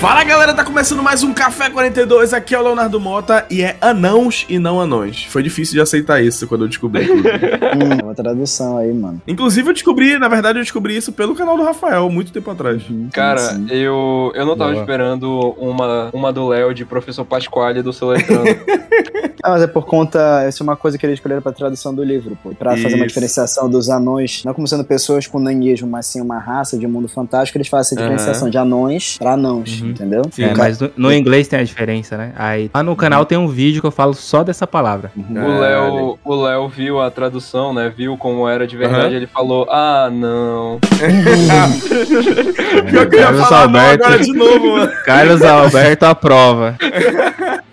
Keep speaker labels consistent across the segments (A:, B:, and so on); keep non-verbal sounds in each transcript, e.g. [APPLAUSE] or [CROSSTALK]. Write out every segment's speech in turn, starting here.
A: Fala galera, tá começando mais um Café 42, aqui é o Leonardo Mota e é anãos e não anões. Foi difícil de aceitar isso quando eu descobri.
B: hum, [LAUGHS] uma tradução aí, mano.
A: Inclusive eu descobri, na verdade eu descobri isso pelo canal do Rafael, muito tempo atrás.
C: Cara, eu, eu não tava Boa. esperando uma, uma do Léo de Professor Pasquale do Soletrano. [LAUGHS]
B: ah, mas é por conta, essa é uma coisa que eles escolheram pra tradução do livro, pô. Pra isso. fazer uma diferenciação dos anões, não como sendo pessoas com nanismo, mas sim uma raça de um mundo fantástico, eles fazem essa diferenciação uhum. de anões pra anãos. Uhum uhum. entendeu?
D: Sim, é, mas no, no, inglês tem a diferença, né? Aí lá no canal tem um vídeo que eu falo só dessa palavra.
C: Uhum. O Léo, o Léo viu a tradução, né? Viu como era de verdade, uhum. ele falou: "Ah, não". [LAUGHS]
A: Que eu ia falar Alberto, agora de novo, mano. [LAUGHS]
D: Carlos Alberto aprova.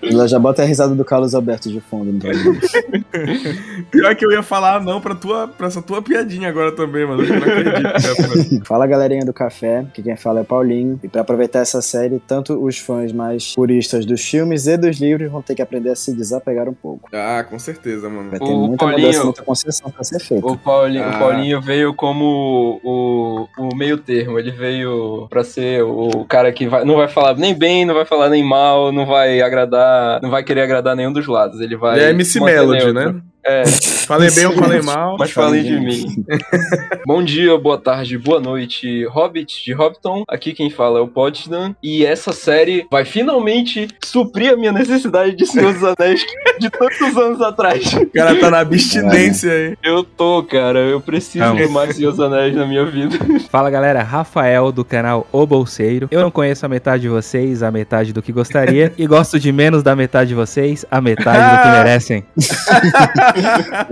B: Ela já bota a risada do Carlos Alberto de fundo. Então. [LAUGHS]
A: Pior que eu ia falar não pra, tua, pra essa tua piadinha agora também, mano. Eu não acredito.
B: fala galerinha do café, que quem fala é Paulinho. E pra aproveitar essa série, tanto os fãs mais puristas dos filmes e dos livros vão ter que aprender a se desapegar um pouco.
A: Ah, com certeza, mano.
B: Vai ter o muita Paulinho, mudança, muita concessão pra ser feita.
C: O Paulinho, ah. o Paulinho veio como o, o meio termo. Ele veio pra ser o cara que vai, não vai falar nem bem, não vai falar nem mal, não vai agradar não vai querer agradar nenhum dos lados. Ele vai.
A: Ele é MC Melody, né?
C: É.
A: Falei bem ou falei mal?
C: Mas falei de mim. [LAUGHS] Bom dia, boa tarde, boa noite, Hobbit de Hobbiton. Aqui quem fala é o Potsdam. E essa série vai finalmente suprir a minha necessidade de Senhor dos Anéis de tantos anos atrás.
A: O cara tá na [LAUGHS] abstinência aí.
C: Eu tô, cara. Eu preciso Vamos. de mais Senhor dos Anéis na minha vida. [LAUGHS]
D: Fala galera, Rafael do canal O Bolseiro. Eu não conheço a metade de vocês, a metade do que gostaria. e gosto de menos da metade de vocês, a metade do que merecem.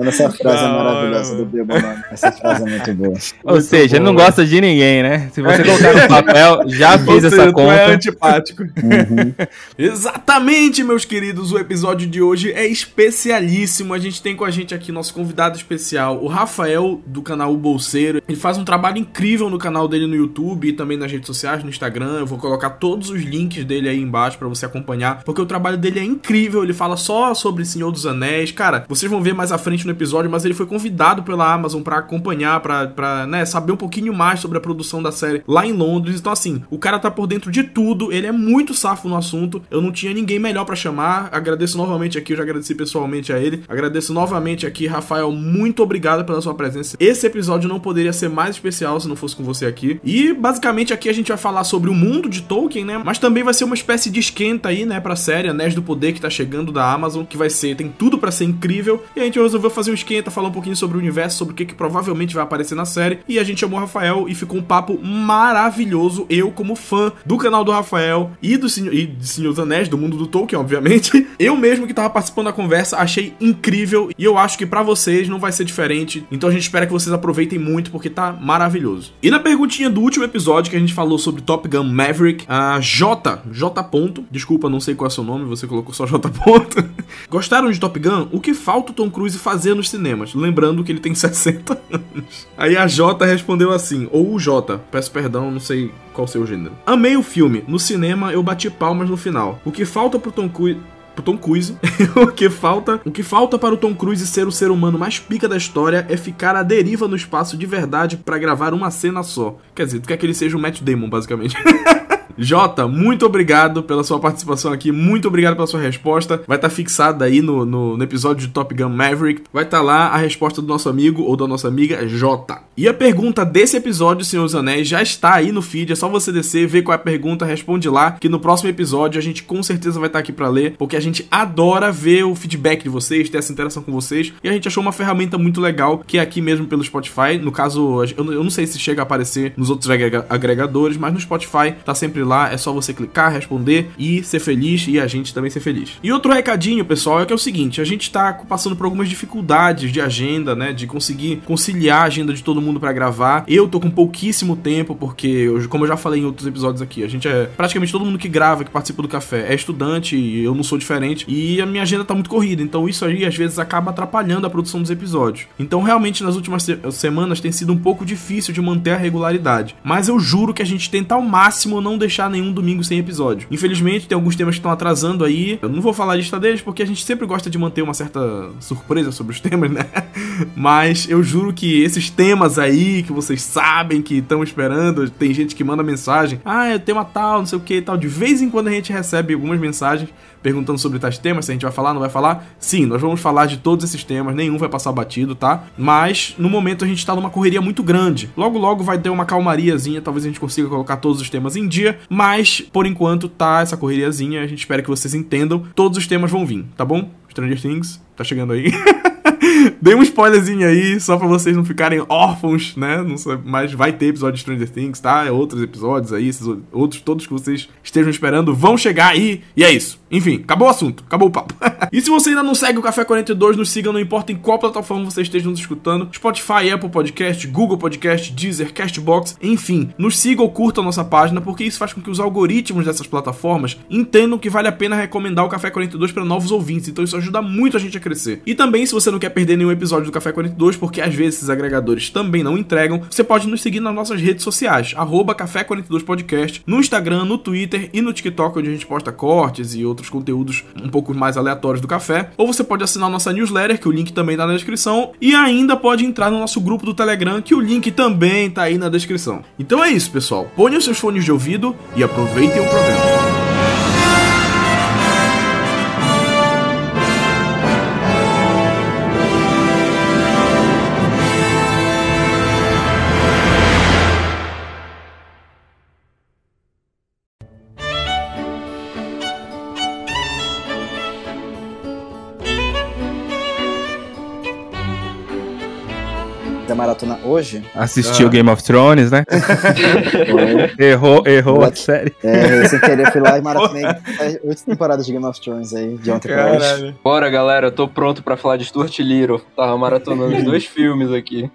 B: Essa frase é maravilhosa do Bilbo, mano. Essa frase é muito boa.
D: Ou muito seja, ele não gosta de ninguém, né? Se você colocar no papel, já fiz essa conta.
A: é antipático. Uhum. [LAUGHS] Exatamente, meus queridos. O episódio de hoje é especialíssimo. A gente tem com a gente aqui nosso convidado especial, o Rafael, do canal O Bolseiro. Ele faz um trabalho incrível no canal dele no YouTube e também nas redes sociais, no Instagram. Eu vou colocar todos os links dele aí embaixo para você acompanhar, porque o trabalho dele é incrível. Ele fala só sobre Senhor dos Anéis. Cara, vocês vão ver mais à frente no episódio, mas ele foi convidado pela Amazon para acompanhar, para né, saber um pouquinho mais sobre a produção da série lá em Londres. Então, assim, o cara tá por dentro de tudo, ele é muito safo no assunto. Eu não tinha ninguém melhor para chamar. Agradeço novamente aqui, eu já agradeci pessoalmente a ele. Agradeço novamente aqui, Rafael, muito obrigado pela sua presença. Esse episódio não poderia ser mais especial se não fosse com você aqui. E basicamente aqui a gente vai falar sobre o mundo de Tolkien, né? Mas também vai ser uma espécie de esquenta aí, né, pra série Anéis do Poder que tá chegando da Amazon, que vai ser, tem tudo para ser incrível. E a gente resolveu fazer um esquenta, falar um pouquinho sobre o universo, sobre o que, que provavelmente vai aparecer na série. E a gente chamou o Rafael e ficou um papo maravilhoso. Eu, como fã do canal do Rafael e do Senhor, e de Senhor dos Anéis, do mundo do Tolkien, obviamente. [LAUGHS] Eu mesmo que tava participando da conversa, achei incrível. E eu acho que para vocês não vai ser diferente. Então a gente espera que vocês aproveitem muito, porque tá maravilhoso. E na perguntinha do último episódio que a gente falou sobre Top Gun Maverick, a J, J. Ponto, desculpa, não sei qual é seu nome, você colocou só J. Ponto. [LAUGHS] Gostaram de Top Gun? O que falta o Tom Cruise fazer nos cinemas. Lembrando que ele tem [LAUGHS] 60 anos. Aí a J respondeu assim, ou o J, peço perdão, não sei qual seu gênero. Amei o filme. No cinema eu bati palmas no final. O que falta pro Tom Cruise pro Tom Cruise. [LAUGHS] o que falta, o que falta para o Tom Cruise ser o ser humano mais pica da história é ficar à deriva no espaço de verdade para gravar uma cena só. Quer dizer, tu quer que ele seja o Matt Damon, basicamente. [LAUGHS] Jota, muito obrigado pela sua participação aqui, muito obrigado pela sua resposta. Vai estar tá fixada aí no, no, no, episódio de Top Gun Maverick. Vai estar tá lá a resposta do nosso amigo ou da nossa amiga Jota. E a pergunta desse episódio, Senhor dos Anéis, já está aí no feed. É só você descer, ver qual é a pergunta, responde lá. Que no próximo episódio a gente com certeza vai estar tá aqui para ler, porque a gente adora ver o feedback de vocês, ter essa interação com vocês. E a gente achou uma ferramenta muito legal que é aqui mesmo pelo Spotify. No caso, eu não sei se chega a aparecer nos outros agregadores, mas no Spotify tá sempre lá, é só você clicar, responder e ser feliz e a gente também ser feliz. E outro recadinho, pessoal, é que é o seguinte, a gente tá passando por algumas dificuldades de agenda, né, de conseguir conciliar a agenda de todo mundo para gravar. Eu tô com pouquíssimo tempo porque, como eu já falei em outros episódios aqui, a gente é praticamente todo mundo que grava, que participa do café é estudante e eu não sou diferente e a minha agenda tá muito corrida, então isso aí às vezes acaba atrapalhando a produção dos episódios. Então, realmente nas últimas se semanas tem sido um pouco difícil de manter a regularidade, mas eu juro que a gente tenta ao máximo não deixar nenhum domingo sem episódio. Infelizmente, tem alguns temas que estão atrasando aí. Eu não vou falar a lista deles porque a gente sempre gosta de manter uma certa surpresa sobre os [LAUGHS] temas, né? Mas eu juro que esses temas aí que vocês sabem que estão esperando, tem gente que manda mensagem: ah, é tema tal, não sei o que e tal. De vez em quando a gente recebe algumas mensagens perguntando sobre tais temas, se a gente vai falar, não vai falar. Sim, nós vamos falar de todos esses temas, nenhum vai passar batido, tá? Mas no momento a gente tá numa correria muito grande. Logo, logo vai ter uma calmariazinha, talvez a gente consiga colocar todos os temas em dia, mas por enquanto tá essa correriazinha, a gente espera que vocês entendam. Todos os temas vão vir, tá bom? Stranger Things, tá chegando aí. [LAUGHS] Dei um spoilerzinho aí, só pra vocês não ficarem órfãos, né? Não sei, mas vai ter episódio de Stranger Things, tá? Outros episódios aí, esses outros todos que vocês estejam esperando vão chegar aí. E é isso. Enfim, acabou o assunto, acabou o papo. [LAUGHS] e se você ainda não segue o Café 42, nos siga, não importa em qual plataforma você esteja nos escutando: Spotify, Apple Podcast, Google Podcast, Deezer, Castbox, enfim. Nos siga ou curta a nossa página, porque isso faz com que os algoritmos dessas plataformas entendam que vale a pena recomendar o Café 42 para novos ouvintes. Então isso ajuda muito a gente a crescer. E também, se você não quer perder nenhum episódio do Café 42, porque às vezes esses agregadores também não entregam, você pode nos seguir nas nossas redes sociais, Café 42 Podcast, no Instagram, no Twitter e no TikTok, onde a gente posta cortes e outros conteúdos um pouco mais aleatórios do café. Ou você pode assinar nossa newsletter, que o link também tá na descrição, e ainda pode entrar no nosso grupo do Telegram, que o link também tá aí na descrição. Então é isso, pessoal. Ponham seus fones de ouvido e aproveitem o programa.
B: Maratona hoje.
D: Assistiu
A: Ah.
D: Game of Thrones, né? [LAUGHS] errou, errou a
B: Black-
D: série.
B: É, sem querer fui lá e maratonei [LAUGHS] oito temporadas de Game of Thrones aí, de ontem pra hoje.
C: Bora, galera, eu tô pronto pra falar de Stuart Little. Tava maratonando os dois [LAUGHS] filmes aqui.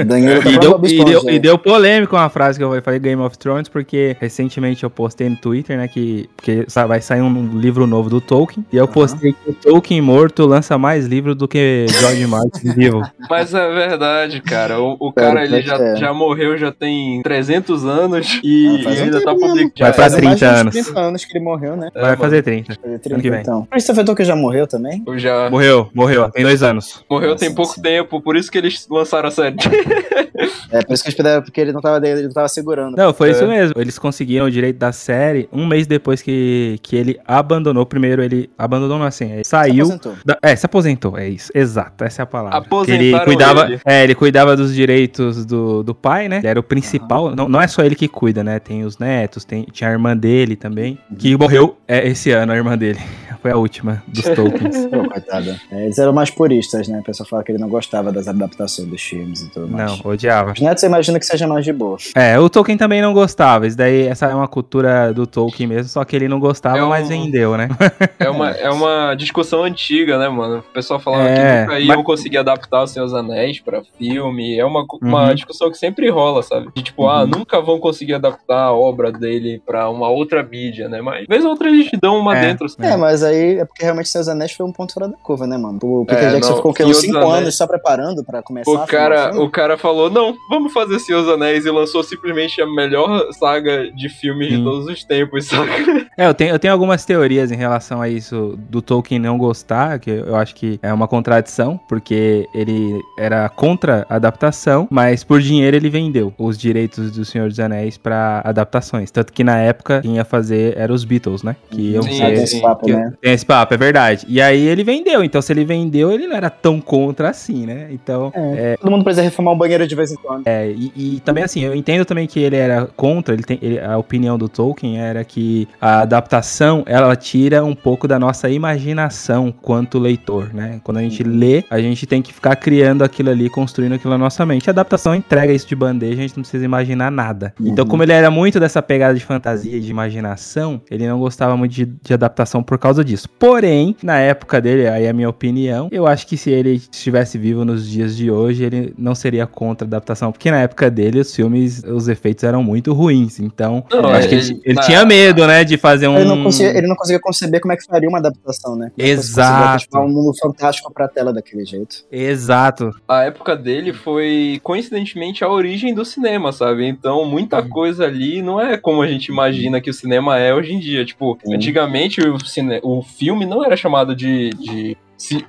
B: O Danilo tá
D: E deu, e, deu, e deu polêmica uma frase que eu falei Game of Thrones, porque recentemente eu postei no Twitter, né, que, que vai sair um livro novo do Tolkien, e eu postei que o Tolkien morto lança mais livros do que George Martin vivo.
C: Mas é verdade, cara. O, o
B: Cara,
C: ele
B: é
C: já,
B: é.
C: já morreu, já tem 300 anos e,
B: Ah,
C: e
B: um
C: ainda tá
B: mesmo.
C: publicando.
D: Vai pra
B: Faz mais
D: 30
B: de uns
D: anos.
B: 30 anos que ele morreu, né?
C: É,
D: Vai
C: mano.
D: fazer 30.
B: Fazer
D: Ano
B: 30
D: que vem.
B: então. Christopher Tolkien já morreu também?
C: Eu Já
D: Morreu, morreu, tem dois anos.
C: morreu
B: Nossa,
C: tem pouco
B: sim.
C: tempo, por isso que eles lançaram a série. [LAUGHS]
B: É, por isso que eles puderam, porque ele não tava, ele não tava segurando.
D: Não, foi
C: É.
D: isso mesmo. Eles conseguiram o direito da série um mês depois que, que ele abandonou. Primeiro, ele abandonou, não assim, ele
B: Se
D: saiu.
B: aposentou.
D: da- é, se aposentou, é isso. Exato, essa é a palavra.
C: Aposentaram
D: ele cuidava,
C: ele.
D: É, ele cuidava dos direitos do, do pai, né? Ele era o principal. Não, não é só ele que cuida, né? Tem os netos, tem, tinha a irmã dele também, que morreu é, esse ano, a irmã dele. Foi a última dos Tolkiens.
B: Pô, [LAUGHS] coitada. É, eles eram mais puristas, né? O pessoal fala que ele não gostava das adaptações dos filmes e tudo mais.
D: não, odiava.
B: Os netos você imagina que seja mais de boa.
D: É, o Tolkien também não gostava. Isso daí, essa é uma cultura do Tolkien mesmo, só que ele não gostava,
C: É um-
D: mas vendeu, né? [LAUGHS]
C: É uma, é uma discussão antiga, né, mano? O pessoal falava
D: É,
C: que nunca iam
D: mas-
C: conseguir adaptar os Seus Anéis pra filme. É uma, uma
D: Uhum.
C: discussão que sempre rola, sabe? De tipo, ah, nunca vão conseguir adaptar a obra dele pra uma outra mídia, né? Mas, vez ou outra, eles dão uma
D: É.
C: dentro.
B: É, mas aí é porque realmente Seus Anéis foi um ponto fora da curva, né, mano? O Peter
C: É,
B: Jackson
C: não,
B: ficou?
C: Senhor
B: uns
C: dos
B: 5
C: Anéis.
B: anos só preparando pra começar
C: O cara, o cara falou, não, vamos fazer Senhor dos Anéis e lançou simplesmente a melhor saga de filmes de
D: Sim.
C: todos os tempos, saca?
D: É, eu tenho, eu tenho algumas teorias em relação a isso do Tolkien não gostar, que eu acho que é uma contradição, porque ele era contra a adaptação, mas por dinheiro ele vendeu os direitos do Senhor dos Anéis pra adaptações. Tanto que na época quem ia fazer eram os Beatles, né? Que iam
C: Sim,
D: ser.
B: esse papo,
D: que-
B: né?
D: Tem esse papo, é verdade. E aí ele vendeu, então se ele vendeu, ele não era tão contra assim, né? Então.
B: É, Todo mundo precisa reformar um banheiro de vez em quando.
D: É, e, e também assim, eu entendo também que ele era contra, ele tem, ele- a opinião do Tolkien era que a adaptação, ela tira um pouco da nossa imaginação quanto leitor, né? Quando a gente lê, a gente tem que ficar criando aquilo ali, construindo aquilo na nossa mente. A adaptação entrega isso de bandeja, a gente não precisa imaginar nada. Então,
B: Uhum.
D: como ele era muito dessa pegada de fantasia e de imaginação, ele não gostava muito de, de adaptação por causa disso. Porém, na época dele, aí é a minha opinião, eu acho que se ele estivesse vivo nos dias de hoje, ele não seria contra a adaptação, porque na época dele os filmes, os efeitos eram muito ruins. Então,
C: Não,
D: eu acho que
C: ele-
D: ele, ele
C: na-
D: tinha medo, né, de fazer um.
B: Ele não, conseguia, ele não conseguia conceber como é que faria uma adaptação, né? Como é
D: Exato.
B: um mundo fantástico pra tela daquele jeito.
D: Exato.
C: A época dele foi, coincidentemente, a origem do cinema, sabe? Então, muita coisa ali não é como a gente imagina que o cinema é hoje em dia. Tipo, antigamente o, cine... o filme não era chamado de, de,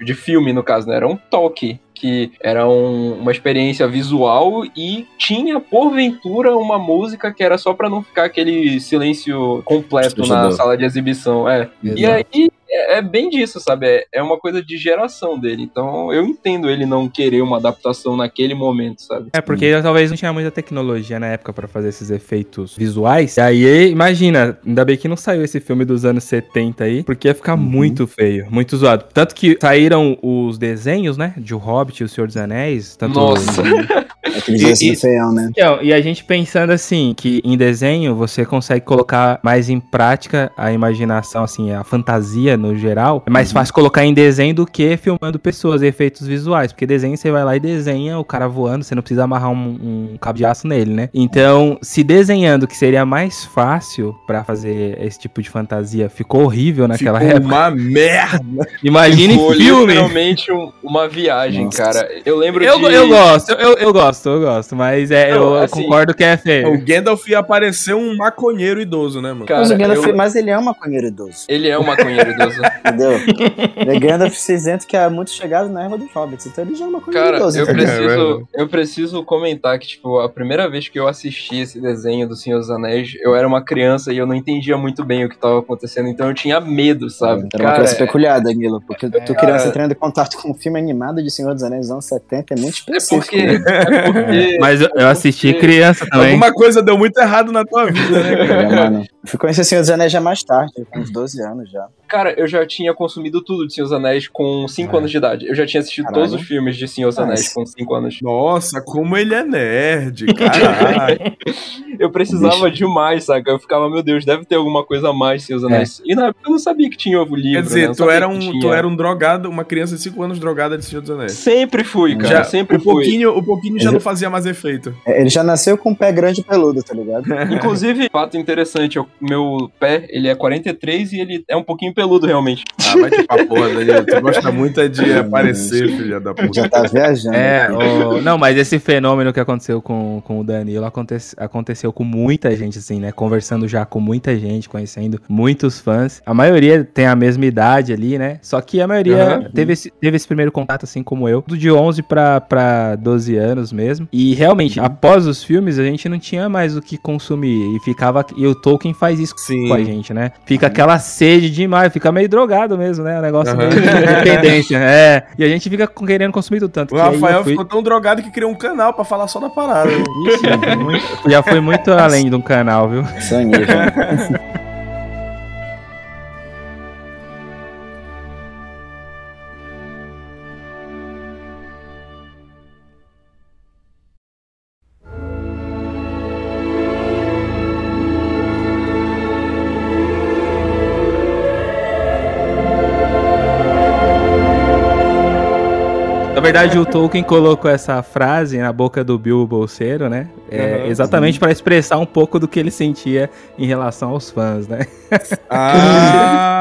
C: de filme, no caso, né? Era um talk. Que era um- uma experiência visual e tinha, porventura, uma música que era só pra não ficar aquele silêncio completo na sala de exibição. É. E aí é, é bem disso, sabe? É, é uma coisa de geração dele. Então eu entendo ele não querer uma adaptação naquele momento, sabe?
D: É, porque talvez não tinha muita tecnologia na época pra fazer esses efeitos visuais. E aí, imagina, ainda bem que não saiu esse filme dos anos 70 aí, porque ia ficar muito feio, muito zoado. Tanto que saíram os desenhos, né, de O Hobbit e O Senhor dos Anéis. Tanto
C: Nossa. [LAUGHS]
B: Aquele
D: E-
B: desenho
D: e-
B: feião, né?
D: Então, e a gente pensando assim, que em desenho você consegue colocar mais em prática a imaginação, assim, a fantasia no geral. É mais fácil colocar em desenho do que filmando pessoas, efeitos visuais. Porque desenho você vai lá e desenha o cara voando, você não precisa amarrar um, um cabo de aço nele, né? Então, se desenhando que seria mais fácil pra fazer esse tipo de fantasia, ficou horrível naquela
A: Ficou
D: época.
A: uma merda. [LAUGHS]
D: Imagine
C: Ficou
D: filme.
C: literalmente um- uma viagem,
B: Nossa.
C: cara. Eu lembro
D: Eu,
C: de.
D: eu gosto, eu, eu gosto, eu gosto, mas é,
C: Não,
D: eu
C: assim,
D: concordo que é feio.
A: O Gandalf ia aparecer um maconheiro idoso, né, mano?
C: Cara,
B: mas, o Gandalf,
C: eu-
B: mas ele é um maconheiro idoso,
C: Ele é um maconheiro idoso. [LAUGHS]
B: entendeu? Ele é Gandalf cinzento que é muito chegado na erva dos hobbits, então ele já é um maconheiro
C: Cara, eu
B: entendeu?
A: É
C: preciso, eu preciso comentar que, tipo, a primeira vez que eu assisti esse desenho do Senhor dos Anéis, eu era uma criança e eu não entendia muito bem o que tava acontecendo, então eu tinha medo, sabe?
B: Era uma criança peculiar, Danilo, porque tu
C: cara-
B: criança entrando em contato com um filme animado de Senhor dos Anéis dos anos 70 é muito
C: é
B: específico.
C: porque. É porque
D: Mas eu, eu assisti
C: porque-
D: criança também.
A: Alguma coisa deu muito errado na tua vida, né, cara?
B: É, mano. Fui conhecer Senhor dos Anéis já mais tarde, com uns 12 anos já.
C: Cara, eu já tinha consumido tudo de Senhor dos Anéis com 5
D: É.
C: anos de idade. Eu já tinha assistido
B: Caralho.
C: todos os filmes de Senhor dos Anéis
B: Nice.
C: com 5 anos.
A: Nossa, como ele é nerd, [LAUGHS] caralho.
C: Eu precisava
B: Bicho.
C: demais, saca? Eu ficava, meu Deus, deve ter alguma coisa a mais Senhor dos Anéis. E na época eu não sabia que tinha o livro.
A: Quer
C: né?
A: dizer,
C: Eu não
A: tu era, um, tu era um drogado, uma criança de 5 anos drogada de Senhor dos Anéis.
C: Sempre fui, cara.
A: Já,
C: sempre
A: o
C: fui.
A: pouquinho, o pouquinho já não fazia mais efeito.
B: É, Ele já nasceu com o pé grande e peludo, tá ligado?
C: Inclusive, fato interessante, o meu pé, ele é 43 e ele é um pouquinho peludo, realmente.
A: Ah, vai te pra porra, Danilo. Tu gosta muito é de [LAUGHS] aparecer, filha da puta.
B: Já tá viajando.
D: É, o- não, mas esse fenômeno que aconteceu com, com o Danilo acontece- aconteceu com muita gente, assim, né? Conversando já com muita gente, conhecendo muitos fãs. A maioria tem a mesma idade ali, né? Só que a maioria
A: Aham.
D: teve, esse, teve esse primeiro contato, assim como eu, do de 11 pra, pra 12 anos mesmo. E realmente, após os filmes, a gente não tinha mais o que consumir. E ficava. E o Tolkien faz isso
A: Sim.
D: com a gente, né? Fica aquela sede demais, fica meio drogado mesmo, né? O negócio meio de dependência. [LAUGHS] É. E a gente fica com- querendo consumir tudo tanto.
A: O
D: que aí eu
A: Rafael
D: fui-
A: ficou tão drogado que criou um canal pra falar só da parada.
D: Ixi, já foi muito, já foi muito além de um canal, viu?
B: Seu [LAUGHS]
D: Na verdade, o Tolkien colocou essa frase na boca do Bilbo Bolseiro, né? É,
A: Aham.
D: exatamente para expressar um pouco do que ele sentia em relação aos fãs, né?
A: Ah!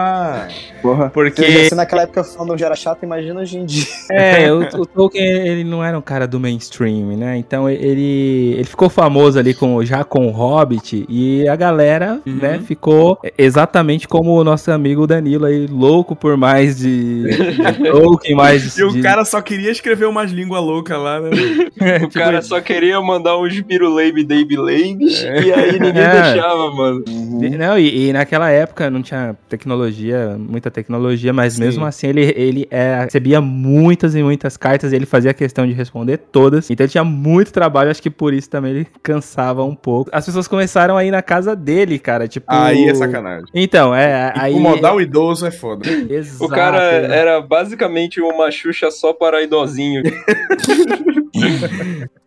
B: Porra.
D: Porque
B: Se naquela época o fandom já era chato, imagina hoje em dia.
D: é, [LAUGHS] o, o Tolkien ele não era um cara do mainstream, né? Então ele, ele ficou famoso ali com já com o Hobbit e a galera,
A: Uhum.
D: né, ficou exatamente como o nosso amigo Danilo aí, louco por mais de, de [LAUGHS] Tolkien, mais de,
A: E o
D: de-
A: cara só queria escrever umas línguas loucas lá, né? [LAUGHS]
C: O cara só queria mandar uns Biruleibe Dave Labes e aí ninguém
D: É.
C: deixava, mano.
D: E- Não, e, e naquela época não tinha tecnologia, muita tecnologia, mas
A: Sim.
D: mesmo assim ele, ele é, recebia muitas e muitas cartas e ele fazia questão de responder todas. Então ele tinha muito trabalho, acho que por isso também ele cansava um pouco. As pessoas começaram a ir na casa dele, cara, tipo...
A: Aí é sacanagem.
D: Então, é, aí...
A: Incomodar o idoso é foda.
D: Exato,
C: O cara
D: é.
C: era basicamente uma Xuxa só para idosinho. [LAUGHS]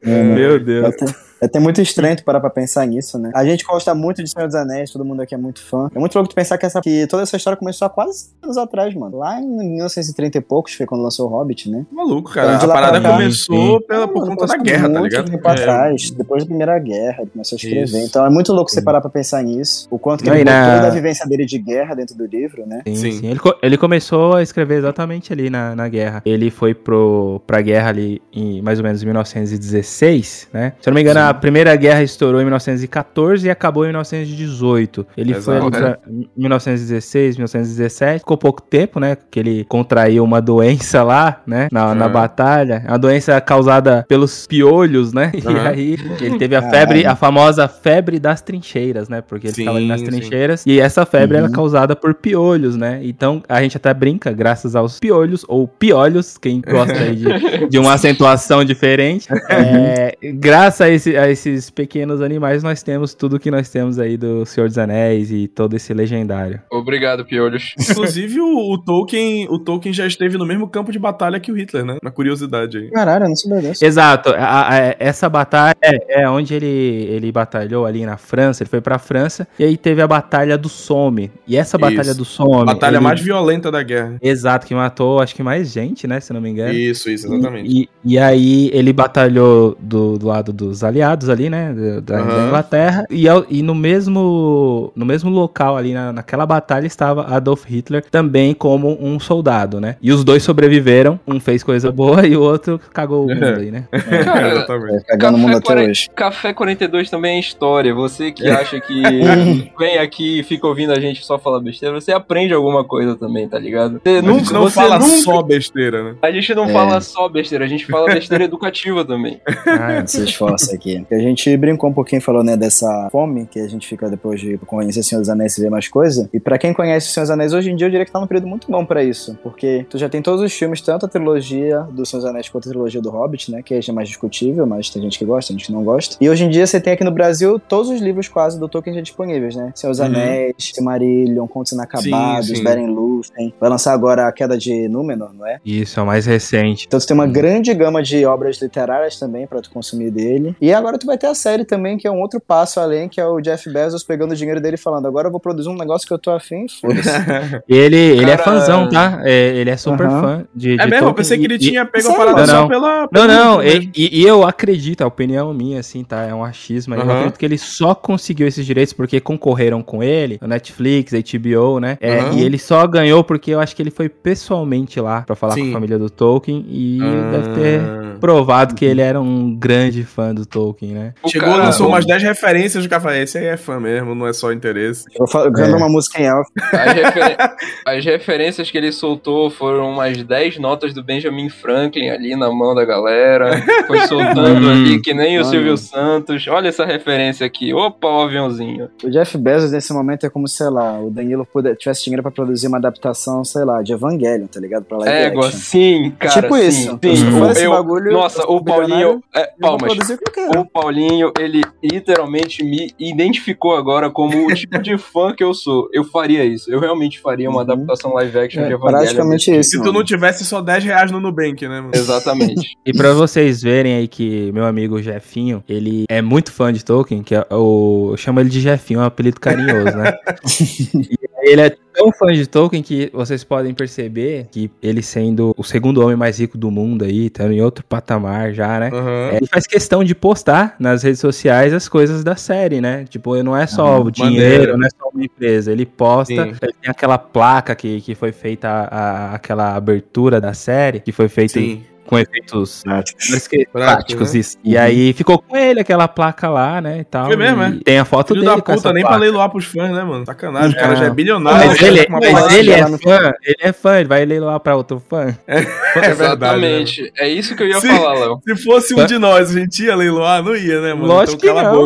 B: É,
D: Meu Deus.
B: É até muito estranho tu parar pra pensar nisso, né? A gente gosta muito de Senhor dos Anéis, todo mundo aqui é muito fã. É muito louco tu pensar que, essa, que toda essa história começou há quase anos atrás, mano. Lá em 1930 e poucos, foi quando lançou o Hobbit, né?
A: Maluco, cara.
B: Então,
A: A parada
B: cá,
A: começou
D: sim.
A: pela, por conta da guerra, tá
B: muito
A: ligado?
B: tempo
A: É,
B: atrás, depois da Primeira Guerra, ele começou a escrever.
A: Isso.
B: Então é muito louco você parar pra pensar nisso. O quanto que
D: Não,
B: ele
D: na-
B: botou da vivência dele de guerra dentro do livro, né?
D: Sim,
A: Sim.
D: sim. Ele, co- ele começou a escrever exatamente ali na, na guerra. Ele foi pro, pra guerra ali em mais ou menos em 1916, né? Se eu não me engano, a primeira guerra estourou em 1914 e acabou em 1918. Ele foi ali
A: Exato.
D: pra 1916, 1917. Ficou pouco tempo, né? Que ele contraiu uma doença lá, né? Na, na
A: Ah.
D: batalha. É Uma doença causada pelos piolhos, né? [LAUGHS] E
A: Aham.
D: aí ele teve a febre, a famosa febre das trincheiras, né? Porque ele
A: Sim,
D: ficava ali nas
A: sim.
D: trincheiras. E essa febre
B: Uhum.
D: era causada por piolhos, né? Então a gente até brinca, graças aos piolhos, ou piolhos, quem gosta aí de, de uma [LAUGHS] acentuação diferente. É, graças a, esse- a esses pequenos animais, nós temos tudo que nós temos aí do Senhor dos Anéis e todo esse legendário.
C: Obrigado, Piolhos.
A: Inclusive, o, o Tolkien, o Tolkien já esteve no mesmo campo de batalha que o Hitler, né? Na curiosidade aí.
B: Caralho, não sabia disso.
D: Exato, a- a- essa batalha é, é onde ele, ele batalhou ali na França, ele foi pra França, e aí teve a Batalha do Somme. E essa Batalha
A: Isso.
D: do Somme.
A: Batalha
D: ele-
A: mais violenta da guerra.
D: Exato, que matou acho que mais gente, né? Se não me engano.
A: Isso, isso, exatamente.
D: E, e aí ele batalhou do, do lado dos aliados ali, né? Da, da
A: Aham.
D: Inglaterra. E, ao- e no mesmo no mesmo local ali, na, naquela batalha, estava Adolf Hitler também como um soldado, né? E os dois sobreviveram. Um fez coisa boa e o outro cagou o mundo aí, né? [LAUGHS]
C: Cara,
A: exatamente.
B: É, pegando o mundo até hoje.
C: Café 42 também é história. Você que acha que [LAUGHS] vem aqui e fica ouvindo a gente só falar besteira, você aprende alguma coisa também, tá ligado? Você
A: A
C: nunca,
A: gente não
C: você
A: fala
C: nunca-
A: só besteira, né?
C: A gente não
B: É.
C: fala só besteira, a gente fala besteira educativa também. [LAUGHS]
D: Ah,
B: se esforça aqui. A gente brincou um pouquinho, falou, né, dessa fome que a gente fica depois de conhecer o Senhor dos Anéis e ver mais coisa. E pra quem conhece o Senhor dos Anéis, hoje em dia eu diria que tá num período muito bom pra isso. Porque tu já tem todos os filmes, tanto a trilogia do Senhor dos Anéis quanto a trilogia do Hobbit, né, que é mais discutível, mas tem gente que gosta, tem gente que não gosta. E hoje em dia você tem aqui no Brasil todos os livros quase do Tolkien já disponíveis, né? Senhor dos
A: Uhum.
B: Anéis, Silmarillion, Contos Inacabados,
A: Sim, sim.
B: Beren Lúthien. Vai lançar agora A Queda de Númenor, não é?
D: Isso, é o mais recente.
B: Então tu tem uma grande gama de obras literárias também pra tu consumir dele. E agora tu vai ter a série também, que é um outro passo além, que é o Jeff Bezos pegando o dinheiro dele e falando: agora eu vou produzir um negócio que eu tô afim, foda-se. [LAUGHS]
D: Ele, ele é fãzão, tá? É, ele é super fã de, de
A: É mesmo? Eu pensei que ele
D: e-
A: tinha pego a parada
D: Não,
A: só
D: não.
A: pela.
D: Não, não, e, e eu acredito, a opinião minha, assim, tá? É um achismo. aí, Eu acredito que ele só conseguiu esses direitos porque concorreram com ele, o Netflix, HBO, né? É. E ele só ganhou porque eu acho que ele foi pessoalmente lá pra falar com
A: Sim.
D: a família do Tolkien e
A: Ah.
D: deve ter provado que ele era um grande fã do Tolkien, né?
C: O
A: Chegou,
C: cara-
A: lançou umas 10 referências do café. Esse aí é fã mesmo, não é só interesse.
B: Eu falo- cantando uma música em elf.
C: As, refer- [LAUGHS] as referências que ele soltou foram umas 10 notas do Benjamin Franklin ali na mão da galera. Foi [LAUGHS] soltando
D: Hum.
C: ali que nem o. Silvio Santos. Olha essa referência aqui. Opa, o aviãozinho.
B: O Jeff Bezos, nesse momento, é como, sei lá, o Danilo puder, tivesse dinheiro pra produzir uma adaptação, sei lá, de Evangelion, tá ligado? Pra live
C: Égua,
B: action.
C: sim, cara.
B: Tipo
C: sim,
B: isso.
C: Sim. O-
B: esse
C: eu-
B: bagulho,
C: nossa,
B: eu
C: o Paulinho. É,
B: Eu
C: palmas.
B: o eu.
C: O Paulinho, ele literalmente me identificou agora como o tipo de [LAUGHS] fã que eu sou. Eu faria isso. Eu realmente faria uma
B: Uhum.
C: adaptação live action
B: É,
C: de Evangelion.
B: praticamente isso.
A: Se tu não tivesse só 10 reais no Nubank, né, mano?
C: tipo. Exatamente. [LAUGHS]
D: E pra vocês verem aí que meu amigo Jefinho, ele é muito fã de Tolkien, que é o, eu chamo ele de Jefinho, é um apelido carinhoso, né? [LAUGHS] ele é tão fã de Tolkien que vocês podem perceber que ele sendo o segundo homem mais rico do mundo aí, tá em outro patamar já, né? É, Ele faz questão de postar nas redes sociais as coisas da série, né? Tipo, não é só
B: Ah,
D: o dinheiro,
A: maneiro.
D: não é só uma empresa. Ele posta,
A: Sim.
D: ele tem aquela placa que, que foi feita, a- a- aquela abertura da série, que foi feita
A: Sim.
D: Com efeitos
B: Práticos.
A: Prático,
D: práticos,
A: né?
D: isso. E aí ficou com ele aquela placa lá, né, e tal.
A: Foi mesmo,
D: e
A: é?
D: Tem a foto
A: Filho
D: dele
A: da
D: com essa
A: puta, nem pra
D: placa.
A: leiloar pros fãs, né, mano? Sacanagem, o cara
D: Não.
A: já é bilionário.
D: Mas ele,
A: tá uma
D: mas ele é
B: no-
D: fã, ele é fã, ele vai leiloar pra outro fã.
A: É [LAUGHS] verdade. né?
C: Exatamente. É isso que eu ia
A: Sim.
C: falar, Léo.
A: Se fosse um de nós, a gente ia leiloar? Não ia, né, mano?
D: Lógico
A: então
D: que
A: cala
D: não,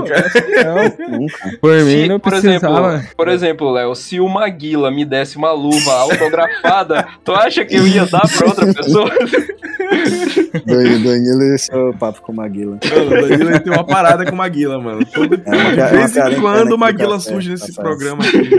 D: não. [LAUGHS] Por
C: Se,
D: mim não
C: por
D: precisava.
C: exemplo, por exemplo, Léo, se o Maguila me desse uma luva autografada, tu acha que eu ia dar pra outra pessoa? [LAUGHS] [LAUGHS]
B: Dan- Danilo e seu papo com o Maguila.
A: Mano, o Danilo tem uma parada com o Maguila, mano. Todo-
B: É uma
A: de
B: piada-
A: vez em quando o Maguila
B: do café,
A: surge nesse
B: rapaz.
A: programa aqui.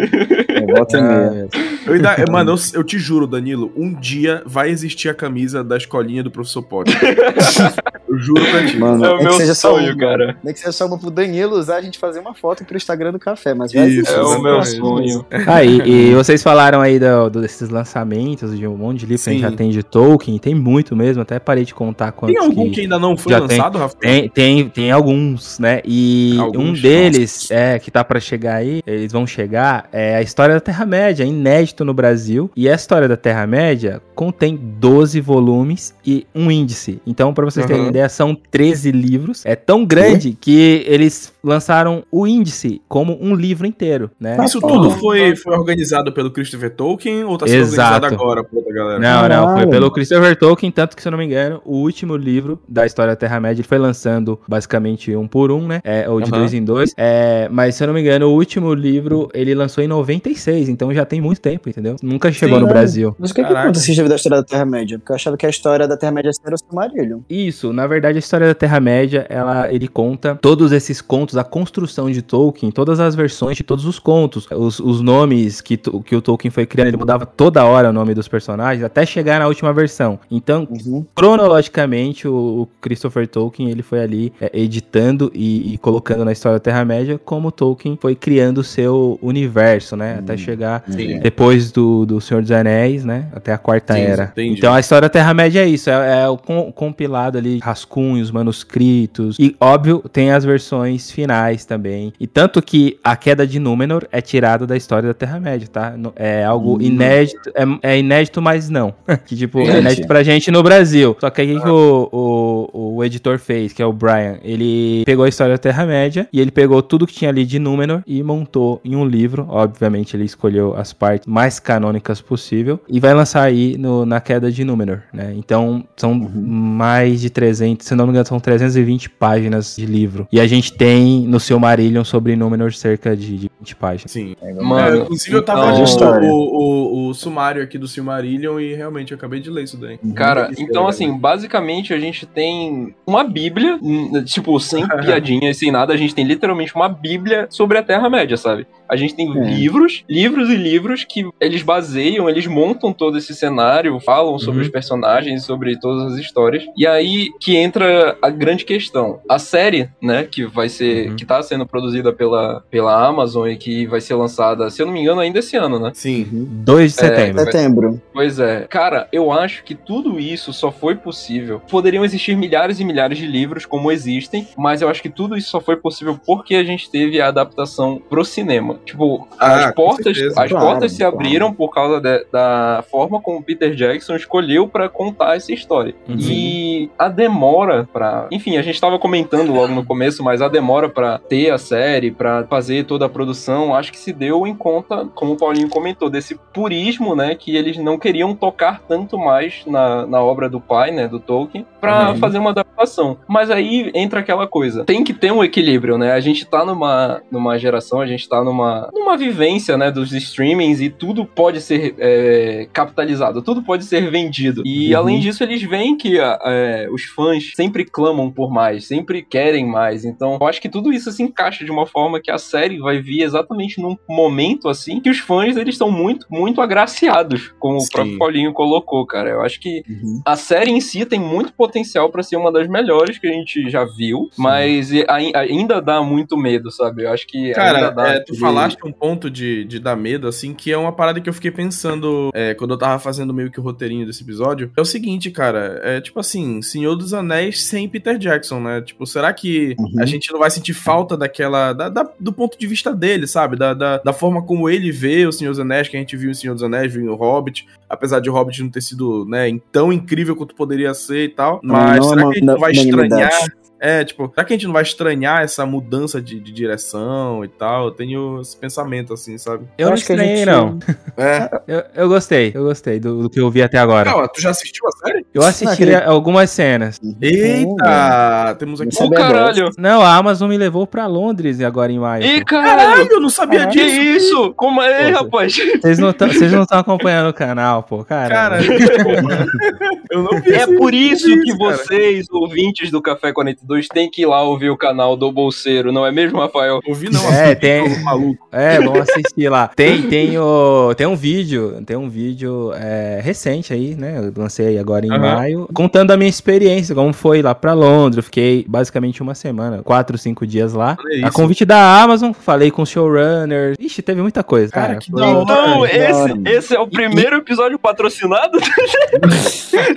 B: É, volta meia.
A: Eu ainda- mano, eu, eu te juro, Danilo, um dia vai existir a camisa da escolinha do professor Potter. [LAUGHS] Eu juro pra ti.
B: Mano,
C: É o meu
B: seja só
C: sonho,
B: uma.
C: cara.
B: Nem que seja só uma pro Danilo usar, a gente fazer uma foto pro Instagram do café, mas vai
A: Isso,
B: existir,
C: É o meu sonho.
D: Ah, e, e vocês falaram aí do, do- desses lançamentos, de um monte de livro que a gente
A: Sim.
D: já tem de Tolkien, tem muito mesmo, até parei de contar quantos
A: Tem algum
D: que...
A: que ainda não foi
D: já tem.
A: lançado, Rafa?
D: Tem, tem, tem alguns, né? E
A: Alguns,
D: um deles, é, que tá pra chegar aí, eles vão chegar, é a história da Terra-média, inédito no Brasil. E a história da Terra-média contém 12 volumes e um índice. Então, pra vocês terem
A: Aham.
D: ideia, são 13 livros. É tão grande que eles lançaram o índice como um livro inteiro, né?
A: Isso
B: Ah,
A: tudo foi, foi organizado pelo Christopher Tolkien ou tá sendo
D: Exato.
A: organizado agora por outra galera?
D: Não, não, foi pelo Christopher Tolkien, tanto que, se eu não me engano, o último livro da história da Terra-média ele foi lançando basicamente um por um, né? É, ou de
A: Aham.
D: dois em dois. É, mas, se eu não me engano, o último livro ele lançou em 96, então já tem muito tempo, entendeu? Nunca chegou
A: Sim.
D: no Brasil.
B: Mas o que, que
A: Caraca.
B: conta esse livro da história da Terra-média? Porque eu achava que a história da Terra-média era o Silmarillion.
D: Isso, na verdade, a história da Terra-média, ela, ele conta todos esses contos, a construção de Tolkien, todas as versões de todos os contos, os, os nomes que, que o Tolkien foi criando, ele mudava toda hora o nome dos personagens, até chegar na última versão. Então,
B: Uhum.
D: Cronologicamente, o, o Christopher Tolkien ele foi ali é, editando e, e colocando na história da Terra-média como Tolkien foi criando o seu universo, né? Até chegar
A: Sim.
D: depois do, do Senhor dos Anéis, né? Até a Quarta
A: Sim,
D: Era.
A: entendi.
D: Então a história da Terra-média é isso, é, é o com- compilado ali, rascunhos, manuscritos. E, óbvio, tem as versões finais também. E tanto que a queda de Númenor é tirada da história da Terra-média, tá? É algo
B: Hum.
D: inédito, é, é inédito, mas não. [LAUGHS] que, tipo, é inédito pra gente no Brasil. Só que aí o que o, o, o editor fez, que é o Brian, ele pegou a história da Terra-média e ele pegou tudo que tinha ali de Númenor e montou em um livro. Obviamente, ele escolheu as partes mais canônicas possível e vai lançar aí no, na queda de Númenor, né? Então, são mais de 300, se não me engano, são 320 páginas de livro. E a gente tem no seu Marillion sobre Númenor cerca de, de 20 páginas.
A: Sim.
C: Mano,
A: É, inclusive, eu tava
C: então-
A: o, o, o sumário aqui do Silmarillion e realmente eu acabei de ler isso daí.
C: Cara,
A: Muito
C: então assim, basicamente a gente tem uma bíblia, tipo, sem [LAUGHS] piadinhas, sem nada, a gente tem literalmente uma bíblia sobre a Terra-média, sabe? A gente tem
B: É.
C: livros, livros e livros que eles baseiam, eles montam todo esse cenário, falam sobre
D: Uhum.
C: os personagens, sobre todas as histórias. E aí que entra a grande questão. A série, né, que vai ser,
D: Uhum.
C: que tá sendo produzida pela, pela Amazon e que vai ser lançada, se eu não me engano, ainda esse ano, né?
A: Sim.
D: 2 de
C: É,
D: setembro.
B: Setembro.
C: Pois é. Cara, eu acho que tudo isso só foi possível. Poderiam existir milhares e milhares de livros, como existem, mas eu acho que tudo isso só foi possível porque a gente teve a adaptação pro cinema. Tipo,
A: Ah,
C: as portas,
A: certeza.
C: as
B: Claro,
C: portas se
B: claro.
C: abriram por causa de- da forma como Peter Jackson escolheu pra contar essa história.
D: Uhum.
C: E a demora pra. Enfim, a gente tava comentando logo no começo, mas a demora pra ter a série, pra fazer toda a produção, acho que se deu em conta, como o Paulinho comentou, desse purismo, né? Que eles não queriam tocar tanto mais na, na obra do pai, né? Do Tolkien, pra
A: Uhum.
C: fazer uma adaptação. Mas aí entra aquela coisa: tem que ter um equilíbrio, né? A gente tá numa, numa geração, a gente tá numa, numa vivência, né? Dos streamings e tudo pode ser é, capitalizado, tudo pode ser vendido. E
B: Uhum.
C: além disso, eles veem que é, os fãs sempre clamam por mais, sempre querem mais. Então, eu acho que tudo isso se encaixa de uma forma que a série vai vir exatamente num momento assim que os fãs eles estão muito, muito agraciados, como
A: Sim.
C: o próprio Paulinho colocou, cara. Eu acho que
B: Uhum.
C: a série em si tem muito potencial pra ser uma das melhores que a gente já viu, mas e- ai- ainda dá muito medo, sabe? Eu acho que
A: Cara, é, tu falaste um ponto de, de dar medo, assim, que é uma parada que eu fiquei pensando é, quando eu tava fazendo meio que o roteirinho desse episódio. É o seguinte, cara, é tipo assim, Senhor dos Anéis sem Peter Jackson, né? Tipo, será que
B: Uhum.
A: a gente não vai sentir falta daquela. da- da- do ponto de vista dele, sabe? Da, da, da forma como ele vê o Senhor dos Anéis, que a gente viu em Senhor dos Anéis, viu O Hobbit, apesar de Hobbit não ter sido, né, tão incrível quanto poderia ser e tal. Mas
B: não é
A: será que a gente não vai
B: unanimidade.
A: estranhar? É, tipo, será que a gente não vai estranhar essa mudança de, de direção e tal? Eu tenho esse pensamento assim, sabe?
D: Eu não
B: acho que a
D: estranhei,
B: gente-
D: não. [LAUGHS]
A: É.
D: Eu, eu gostei, eu gostei do, do que eu vi até agora.
A: Calma, tu já assistiu a série?
D: Eu assisti
B: aquele-
D: algumas cenas.
A: Eita! Temos aqui.
C: Ô,
B: bem
C: caralho!
D: Não, a Amazon me levou pra Londres agora em maio.
C: Ih, caralho!
A: Caralho, eu não sabia
C: Que
A: disso.
C: isso? Como é,
D: Pô,
C: rapaz?
D: Vocês não tão- vocês não estão acompanhando o canal, pô, cara.
A: Cara, [LAUGHS] eu não vi
C: É por isso
A: isso,
C: que
A: cara.
C: vocês, ouvintes do Café 42, têm que ir lá ouvir o canal do Bolseiro, não é mesmo, Rafael?
A: Ouvi não,
D: É, tem-
A: maluco.
D: É, vamos assistir lá. Tem, tem, o, tem um vídeo, tem um vídeo é, recente aí, né? Eu lancei agora em
A: Aham.
D: maio, contando a minha experiência, como foi lá pra Londres. Eu fiquei basicamente uma semana, quatro, cinco dias lá.
A: Olha
D: A convite da Amazon, falei com o showrunner. Ixi, teve muita coisa, cara.
A: Cara, que
D: Foi-
A: da hora.
C: Então, esse,
B: hora.
C: esse é o primeiro episódio patrocinado?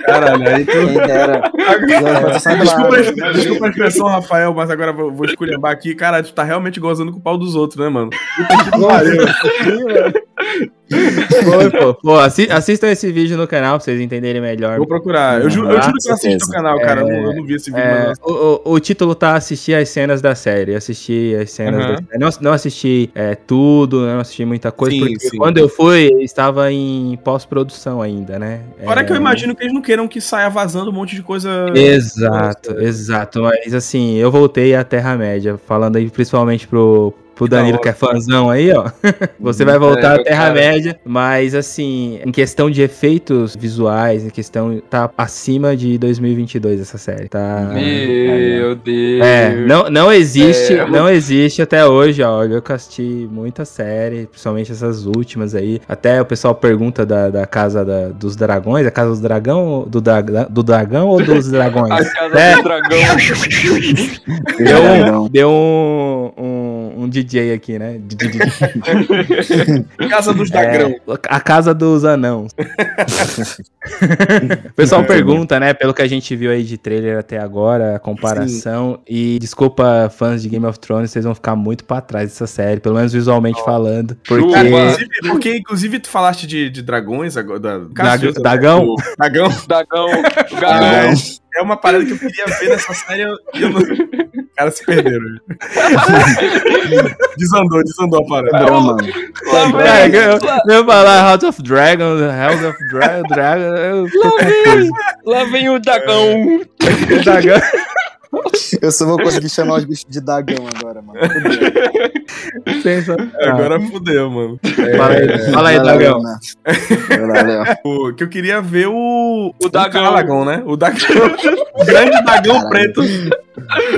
A: Caralho, aí tu...
B: Quem dera.
A: Desculpa,
B: Claro.
A: A- desculpa a expressão, Rafael, mas agora vou, vou esculhambar aqui. Cara, tu tá realmente gozando com o pau dos outros, né, mano? Puta que pariu.
D: Foi, pô. Pô, assi- assistam esse vídeo no canal pra vocês entenderem melhor.
A: Vou procurar. Eu, ju- eu
D: Ah,
A: juro que eu assisto o canal, cara. Eu não- Eu não vi esse vídeo,
D: É,
A: mas...
D: o, o- o título tá assistir as cenas da série. Assistir as cenas
A: Aham.
D: da série. Não, não assisti é, tudo, não assisti muita coisa,
A: Sim,
D: porque
A: sim.
D: quando eu fui, estava em pós-produção ainda, né?
A: Fora
D: É,
A: que eu imagino que eles não queiram que saia vazando um monte de coisa.
D: Exato, exato. Mas assim, eu voltei à Terra-média, falando aí principalmente pro. Pro Danilo, que é fãzão aí, ó. [LAUGHS] Você vai voltar
C: É,
D: à Terra-média, mas assim, em questão de efeitos visuais, em questão. Tá acima de 2022 essa série. Tá.
C: Meu Deus.
D: É, não, não existe,
C: É.
D: não existe até hoje, ó. Eu que assisti muita série, principalmente essas últimas aí. Até o pessoal pergunta da, da casa da- dos dragões, a casa dos dragão, do, dra- do dragão ou dos [LAUGHS] dragões?
C: A casa
D: É.
C: do dragão.
D: Deu um, deu um, um, um DJ aqui, né? [LAUGHS]
A: Casa dos Dagrão.
D: É, a casa dos anãos. o pessoal pergunta, né? Pelo que a gente viu aí de trailer até agora, a comparação. E desculpa, fãs de Game of Thrones, vocês vão ficar muito pra trás dessa série, pelo menos visualmente falando. Porque.
A: Cara, inclusive, porque, inclusive, tu falaste de, de dragões agora. Da, Deus, né?
D: Dagão?
A: O Dagão.
C: Dragão.
A: É,
C: Dragão.
A: É uma parada que eu queria ver nessa série e eu não. Os caras se perderam. [LAUGHS] desandou, desandou a parada.
B: Dragão, mano.
C: Vem.
D: eu, ia falar House of Dragon, House of Dragon, Dragon,
C: Lá vem. Lá vem o dragão. [LAUGHS]
D: Dragão. [LAUGHS]
B: Eu só vou conseguir chamar os bichos de Dagão agora, mano.
A: Agora fudeu, mano.
D: Fala aí, fala aí, Dragão.
B: Leonardo. Vai lá, Léo.
A: O, que eu queria ver o.
C: O Dagão.
A: Calagon, né? O Dagão. o [LAUGHS] grande Dagão
B: Caralho.
A: preto.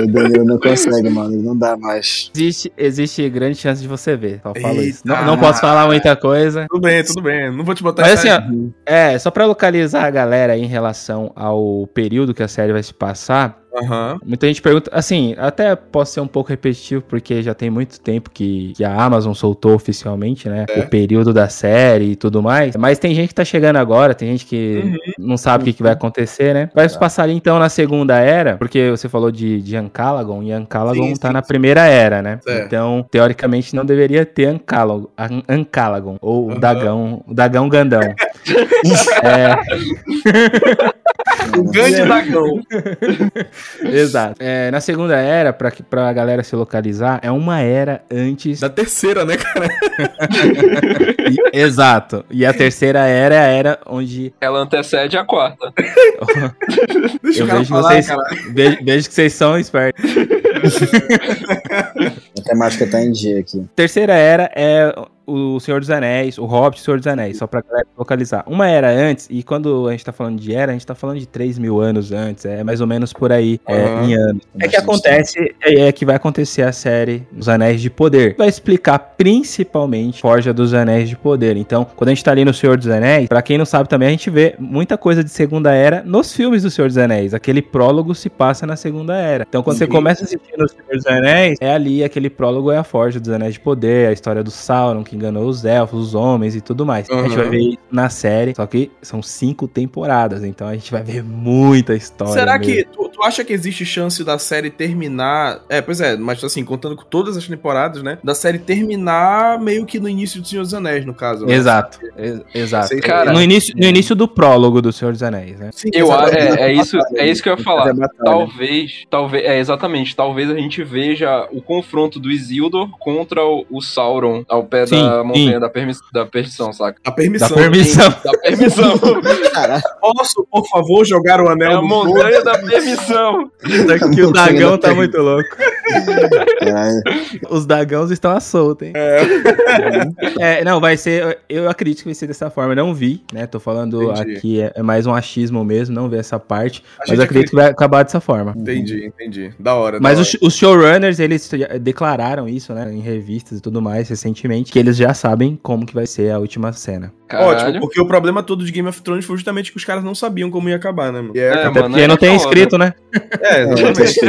B: O Danilo não consegue, mano. Não dá mais.
D: Existe, existe grande chance de você ver, só falo
A: Eita.
D: isso. Não, não posso falar muita coisa.
A: Tudo bem, tudo bem. Não vou te botar
D: Mas assim, ó, é, só pra localizar a galera aí em relação ao período que a série vai se passar,
A: Aham.
D: muita gente pergunta, assim, até posso ser um pouco repetitivo, porque já tem muito tempo que, que a Amazon soltou oficialmente, né,
A: É.
D: o período da série e tudo mais, mas tem gente que tá chegando agora, tem gente que
A: Uhum.
D: não sabe o que, que vai acontecer, né. Vai se passar ali, então, na segunda era, porque você falou de, de Ancalagon, e Ancalagon
A: Sim,
D: tá
A: sim,
D: na
A: sim.
D: primeira era, né.
A: Certo.
D: Então, teoricamente, não deveria ter Ancalagon, An- Ancalagon ou o Dagão, o Dagão Gandão. [LAUGHS] é, [LAUGHS]
A: O grande Dagão. [LAUGHS]
D: exato. É, na segunda era, pra, que- pra galera se localizar, é uma era antes.
A: Da terceira, né, cara? [LAUGHS]
D: e- exato. E a terceira era é a era onde
C: Ela antecede a quarta. [LAUGHS]
A: Deixa
D: eu vejo
A: falar,
D: vocês. Vejo, vejo que vocês são espertos.
B: A temática tá em dia aqui.
D: Terceira era é o Senhor dos Anéis, o Hobbit e o Senhor dos Anéis, só pra galera localizar. Uma era antes, e quando a gente tá falando de era, a gente tá falando de 3 mil anos antes, é mais ou menos por aí, é,
A: Aham.
D: em anos. É que acontece, é, é que vai acontecer a série Os Anéis de Poder. Vai explicar principalmente Forja dos Anéis de Poder. Então, quando a gente tá ali no Senhor dos Anéis, pra quem não sabe também, a gente vê muita coisa de Segunda Era nos filmes do Senhor dos Anéis. Aquele prólogo se passa na Segunda Era. Então, quando você começa a assistir no Senhor dos Anéis, é ali, aquele prólogo é a Forja dos Anéis de Poder, a história do Sauron, que enganou os elfos, os homens e tudo mais. A gente vai ver isso na série, só que são cinco temporadas, então a gente vai ver muita história.
A: Será
D: mesmo.
A: que tu, tu acha que existe chance da série terminar? É, pois é, mas assim, contando com todas as temporadas, né? Da série terminar meio que no início do Senhor dos Anéis, no caso. né?
D: Exato, ex- exato.
A: Sei,
C: cara.
D: no, início, no início do prólogo do Senhor dos Anéis, né?
A: Sim,
C: Eu,
A: exato.
C: é, é isso, é isso que eu ia falar. Talvez, talvez, é exatamente, talvez a gente veja o confronto do Isildur contra o, o Sauron ao pé
D: Sim,
C: da
D: sim.
C: montanha da, permi da perdição, saca?
A: A
D: Da
A: permissão.
D: permissão.
C: Da permissão. [LAUGHS]
A: Posso, por favor, jogar o
C: é
A: anel
C: a
A: no
C: montanha da permissão.
D: que o Dagão tá muito louco.
B: Caralho.
D: Os Dagãos estão à solta, hein? É, não, vai ser. Eu acredito que vai ser dessa forma. Eu não vi, né? Tô falando
A: Entendi.
D: aqui, é, é mais um achismo mesmo, não ver essa parte.
A: A
D: Mas eu acredito que vai acabar dessa forma.
A: Entendi, entendi. Da hora.
D: Mas
A: da
D: os, os showrunners, eles declararam isso, né? Em revistas e tudo mais, recentemente, que eles já sabem como que vai ser a última cena.
A: Ótimo, porque o problema todo de Game of Thrones foi justamente que os caras não sabiam como ia acabar, né, mano?
D: E é, mano, porque não tem escrito, né?
B: É, exatamente.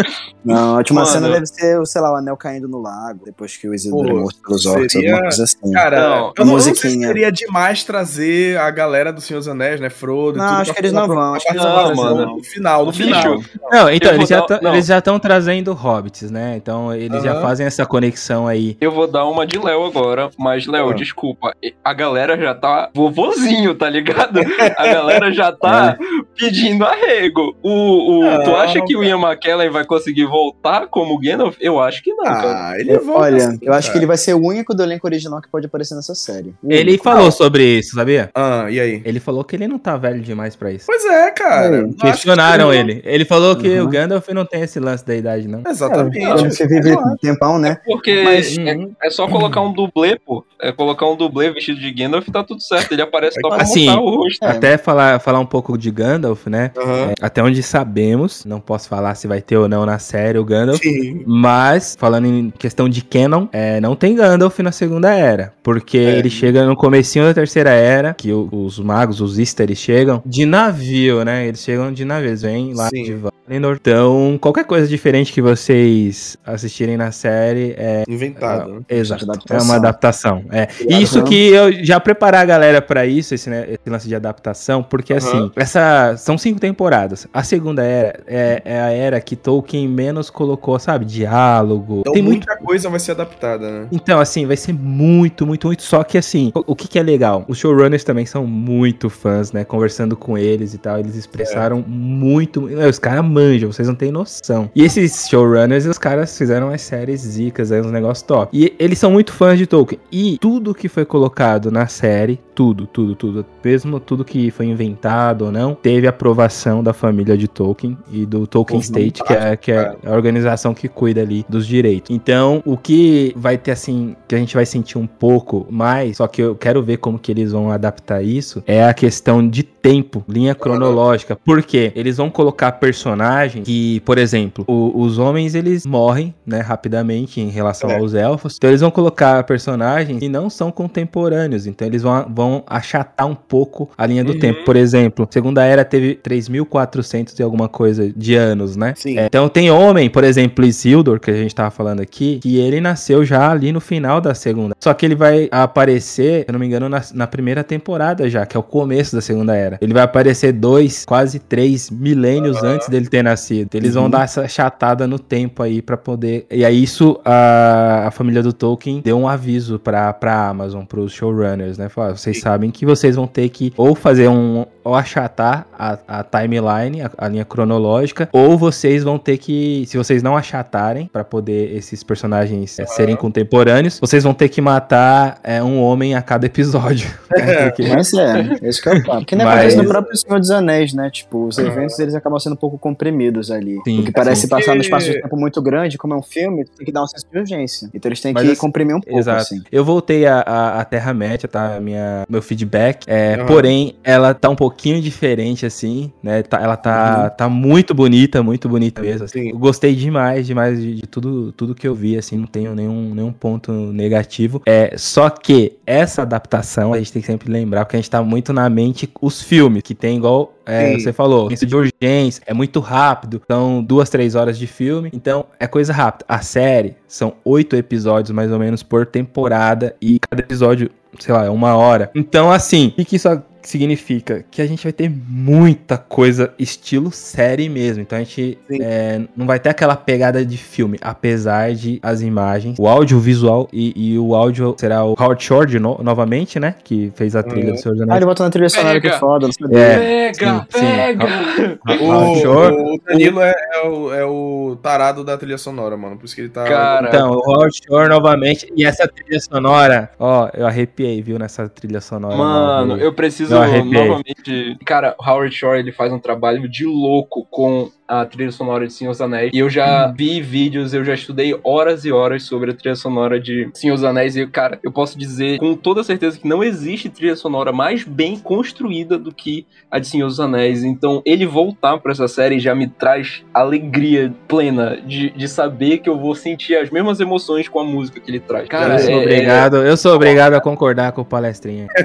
B: [LAUGHS] não, a última mano, cena deve ser, sei lá, o anel caindo no lago, depois que o Isildur é morto pelos orcs, seria... alguma coisa assim.
A: Cara, não, eu não, não sei se seria demais trazer a galera do Senhor dos Anéis, né, Frodo
B: Não, acho que eles não vão. Acho que eles
A: não, mano. No final, no final.
D: Não, então, eles já, dar, eles já estão trazendo hobbits, né? Então, eles já fazem essa conexão aí.
C: Eu vou dar uma de Léo agora, mas, Léo, desculpa, a galera já tá vovozinho, tá ligado? A galera já tá é. pedindo arrego. O, o, tu acha que o Ian McKellen vai conseguir voltar como Gandalf? Eu acho que não, ah,
B: cara. Ele volta Olha, assim, eu acho que ele vai ser o único do elenco original que pode aparecer nessa série. O
D: ele único. falou sobre isso, sabia?
A: Ah, e aí?
D: Ele falou que ele não tá velho demais pra isso.
A: Pois é, cara. É.
D: Questionaram ele. Ele falou que uhum. o Gandalf não tem esse lance da idade, não.
A: Exatamente. É,
B: você vive um tempão, né?
C: É porque Mas, é, uhum. é, só colocar um dublê, pô. É colocar um dublê vestido de Gandalf tá tudo certo. Ele aparece só pra
D: assim, o rosto. Até falar, falar um pouco de Gandalf, né? Uhum. até onde sabemos, não posso falar se vai ter ou não na série o Gandalf, Sim. mas falando em questão de canon, é, não tem Gandalf na Segunda Era, porque é. ele chega no comecinho da Terceira Era, que o, os magos, os Istari chegam de navio, né? Eles chegam de navio, eles vêm lá Sim. de Valinor. Então, qualquer coisa diferente que vocês assistirem na série é
A: inventado. É,
D: né? Exato. É uma adaptação. É. Isso que eu já preparar a galera para isso, esse, né, esse, lance de adaptação, porque uhum. assim, essa são cinco temporadas. A segunda era é, é, a era que Tolkien menos colocou, sabe, diálogo.
A: Então Tem muita muito... coisa vai ser adaptada, né?
D: Então, assim, vai ser muito, muito, muito. Só que assim, o, o que, que é legal? Os showrunners também são muito fãs, né? Conversando com eles e tal, eles expressaram é. muito. Os caras manjam, vocês não têm noção. E esses showrunners, os caras fizeram as séries zicas, aí, uns negócios top. E eles são muito fãs de Tolkien. E tudo que foi colocado na série, tudo, tudo, tudo, mesmo tudo que foi inventado ou não, teve aprovação da família de Tolkien e do Tolkien State, que é, que é a organização que cuida ali dos direitos. Então, o que vai ter assim, que a gente vai sentir um pouco mais, só que eu quero ver como que eles vão adaptar isso, é a questão de tempo, linha cronológica. Por quê? Eles vão colocar personagens que, por exemplo, o, os homens eles morrem, né, rapidamente em relação é. aos elfos. Então eles vão colocar personagens que não são contemporâneos. Então eles vão, vão achatar um pouco a linha do uhum. tempo. Por exemplo, Segunda Era teve 3.400 e alguma coisa de anos, né? Sim. É, então tem homem, por exemplo, Isildur, que a gente tava falando aqui, que ele nasceu já ali no final da segunda. Só que ele vai aparecer, se eu não me engano, na, na primeira temporada já, que é o começo da Segunda Era. Ele vai aparecer dois, quase três milênios antes dele ter nascido. Eles uhum. vão dar essa chatada no tempo aí para poder. E aí, isso a, a família do Tolkien deu um aviso pra, pra Amazon, pros showrunners, né? Falar, vocês Sim. sabem que vocês vão ter que ou fazer um. ou achatar a, a timeline, a, a, linha cronológica, ou vocês vão ter que. Se vocês não achatarem para poder esses personagens é, serem contemporâneos, vocês vão ter que matar é, um homem a cada episódio. [LAUGHS]
B: É, porque... Mas é, esse que é o papo. Que nem Mas... acontece no próprio Senhor dos Anéis, né? Tipo, os eventos eles acabam sendo um pouco comprimidos ali. Sim, porque parece passar no espaço de tempo muito grande, como é um filme, tem que dar um senso de urgência. Então eles têm Mas que assim, comprimir um pouco, exato. assim.
D: Eu voltei a, a, a Terra-média, tá? Minha, meu feedback. É, uhum. Porém, ela tá um pouquinho diferente, assim, né? Tá, ela tá, uhum. tá muito bonita, muito bonita mesmo. Assim. Eu gostei demais, demais de, de, tudo, tudo que eu vi, assim, não tenho nenhum, nenhum ponto negativo. É, só que essa adaptação, a gente tem que sempre lembrar, porque a gente tá muito na mente os filmes, que tem igual é, você falou, isso de urgência, é muito rápido, são duas, três horas de filme, então é coisa rápida. A série são oito episódios mais ou menos por temporada e cada episódio, sei lá, é uma hora. Então, assim, o que isso significa que a gente vai ter muita coisa estilo série mesmo. Então a gente é, não vai ter aquela pegada de filme, apesar de as imagens, o audiovisual e, e o áudio será o Howard Shore no, novamente, né? Que fez a trilha do Senhor dos
B: Anéis. Ah, ele botou na trilha sonora que foda, não
C: sabia. É, pega, sim, pega!
A: Sim. O, Shore, o Danilo é, é, o, é o tarado da trilha sonora, mano. Por isso que ele tá.
D: Cara, então, o Howard Shore novamente. E essa trilha sonora, ó, eu arrepiei, viu, nessa trilha sonora.
C: Mano, eu preciso novamente. Cara, Howard Shore ele faz um trabalho de louco com a trilha sonora de Senhor dos Anéis. E eu já
A: Uhum.
C: vi vídeos, eu já estudei horas e horas sobre a trilha sonora de Senhor dos Anéis. E, cara, eu posso dizer com toda certeza que não existe trilha sonora mais bem construída do que a de Senhor dos Anéis. Então, ele voltar pra essa série já me traz alegria plena de, de saber que eu vou sentir as mesmas emoções com a música que ele traz. Cara,
D: eu sou
C: é-
D: obrigado, eu sou obrigado a concordar com o palestrinha. [LAUGHS]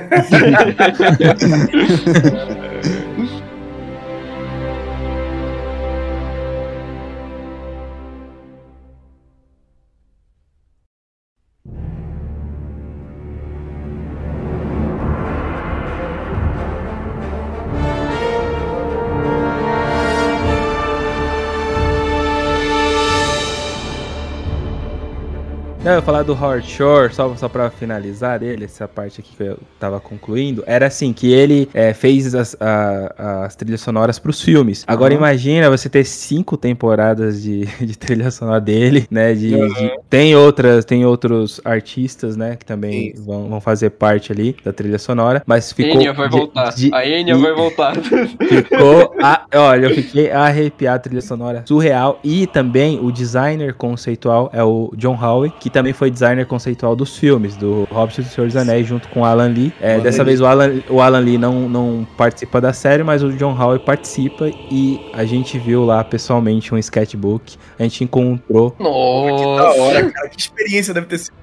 D: [LAUGHS] Não, eu ia falar do Howard Shore, só, só pra finalizar dele, essa parte aqui que eu tava concluindo, era assim, que ele é, fez as, a- as trilhas sonoras pros filmes. Agora imagina você ter cinco temporadas de, [LAUGHS] de trilha sonora dele, né, de, de- tem outras, tem outros artistas, né, que também vão, vão fazer parte ali da trilha sonora, mas ficou...
C: Enya vai
D: de-
C: voltar. a Enya vai voltar. [LAUGHS]
D: Ficou. a- olha, eu fiquei arrepiado, a trilha sonora surreal. E também o designer conceitual é o John Howe, que também foi designer conceitual dos filmes, do Hobbit e do Senhor dos Anéis, junto com o Alan Lee. É, dessa vez o Alan, o Alan Lee não, não participa da série, mas o John Howe participa e a gente viu lá pessoalmente um sketchbook. A gente encontrou.
A: Da
C: Nossa.
A: hora, cara. Que experiência deve ter sido.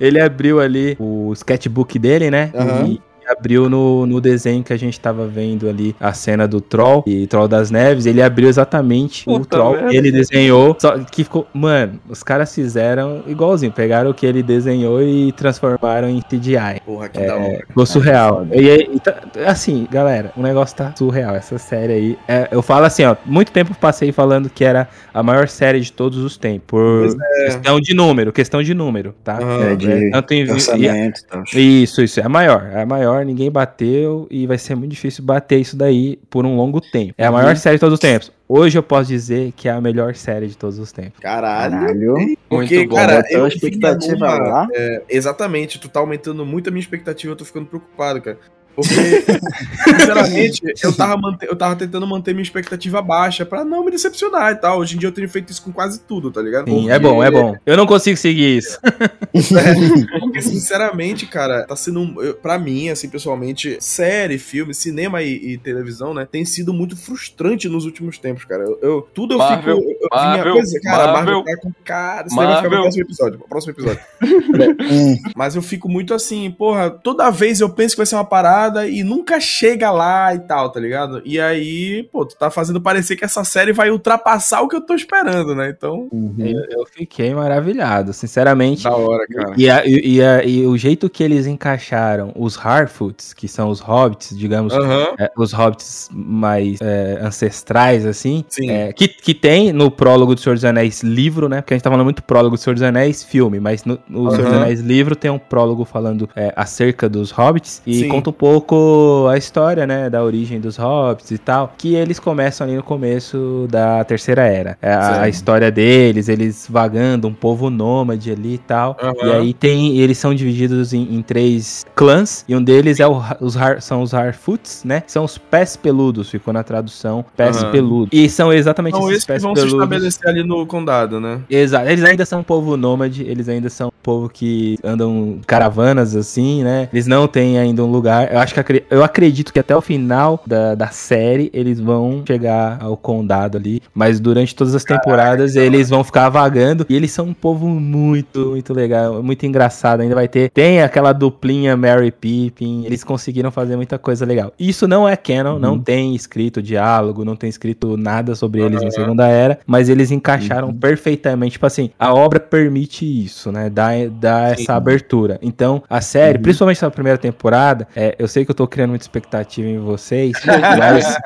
D: Ele abriu ali o sketchbook dele, né?
A: Aham.
D: E abriu no, no desenho que a gente tava vendo ali a cena do Troll e Troll das Neves. Ele abriu exatamente o
C: Puta
D: Troll
C: merda.
D: que ele desenhou. Só que ficou. Mano, os caras fizeram igualzinho. Pegaram o que ele desenhou e transformaram em CGI.
A: Porra, que da hora.
D: Ficou surreal. E, aí, e tá- assim, galera, o negócio tá surreal. Essa série aí. é, eu falo assim, ó. Muito tempo passei falando que era a maior série de todos os tempos. Por questão de número, questão de número, tá?
A: Aham.
B: É, de
D: Tanto em, e-
B: orçamento e tal.
D: isso, isso. É a maior. É a maior, ninguém bateu e vai ser muito difícil bater isso daí por um longo tempo. É a maior série de todos os tempos. Hoje eu posso dizer que é a melhor série de todos os tempos.
A: Caralho.
B: Caralho.
A: Porque,
C: Muito bom.
A: cara, eu
B: expectativa
A: numa-
B: lá.
A: é, exatamente, tu tá aumentando muito a minha expectativa, eu tô ficando preocupado, cara. Porque, [LAUGHS] sinceramente, eu tava, mante- eu tava tentando manter minha expectativa baixa pra não me decepcionar e tal. Hoje em dia eu tenho feito isso com quase tudo, tá ligado?
D: Sim, é bom, é bom. Eu não consigo seguir isso. [LAUGHS]
A: Porque, sinceramente, cara, tá sendo, um, eu- pra mim, assim, pessoalmente, série, filme, cinema e, e televisão, né, tem sido muito frustrante nos últimos tempos, cara. Eu, eu- tudo eu
C: Marvel,
A: fico. Eu,
C: Marvel,
A: pois é, cara, a Marvel
C: Marvel,
A: tá com. Cara, isso vai ficar no próximo episódio. Próximo episódio.
B: Hum, [LAUGHS]
A: Mas eu fico muito assim, porra, toda vez eu penso que vai ser uma parada e nunca chega lá e tal, tá ligado? E aí, pô, tu tá fazendo parecer que essa série vai ultrapassar o que eu tô esperando, né? Então,
B: uhum.
D: Eu, eu fiquei maravilhado, sinceramente.
A: da hora, cara.
D: E, a- e- a- e o jeito que eles encaixaram os Harfoots, que são os hobbits, digamos,
A: Aham.
D: é, os hobbits mais é, ancestrais, assim,
A: Sim.
D: é, que, que tem no prólogo do Senhor dos Anéis livro, né? Porque a gente tá falando muito prólogo do Senhor dos Anéis filme, mas no, no Senhor dos. Anéis livro tem um prólogo falando é, acerca dos hobbits e
A: Sim.
D: conta um pouco a história, né? Da origem dos hobbits e tal, que eles começam ali no começo da Terceira Era. É, a, a história deles, eles vagando, um povo nômade ali e tal.
A: Aham.
D: E aí tem, eles são divididos em, em três clãs, e um deles é o, os Har- são os Harfoots, né? Que são os pés peludos, ficou na tradução, pés
A: Aham.
D: peludos. E são exatamente
A: Então,
D: esses
A: esses que
D: pés
A: vão se estabelecer ali no condado, né?
D: Exato, eles ainda são um povo nômade, eles ainda são um povo que andam caravanas assim, né? Eles não têm ainda um lugar. Eu acho que acre- eu acredito que até o final da, da série eles vão chegar ao condado ali, mas durante todas as temporadas eles vão ficar vagando e eles são um povo muito, muito legal, muito engraçado. Ainda vai ter, tem aquela duplinha Mary Pippin, eles conseguiram fazer muita coisa legal. Isso não é canon, não tem escrito diálogo, não tem escrito nada sobre eles em Segunda Era, mas eles encaixaram perfeitamente. Tipo assim, a obra permite isso, né? Dá, dá essa abertura. Então, a série, principalmente na primeira temporada, é, eu sei que eu tô criando muita expectativa em vocês, [LAUGHS] mas,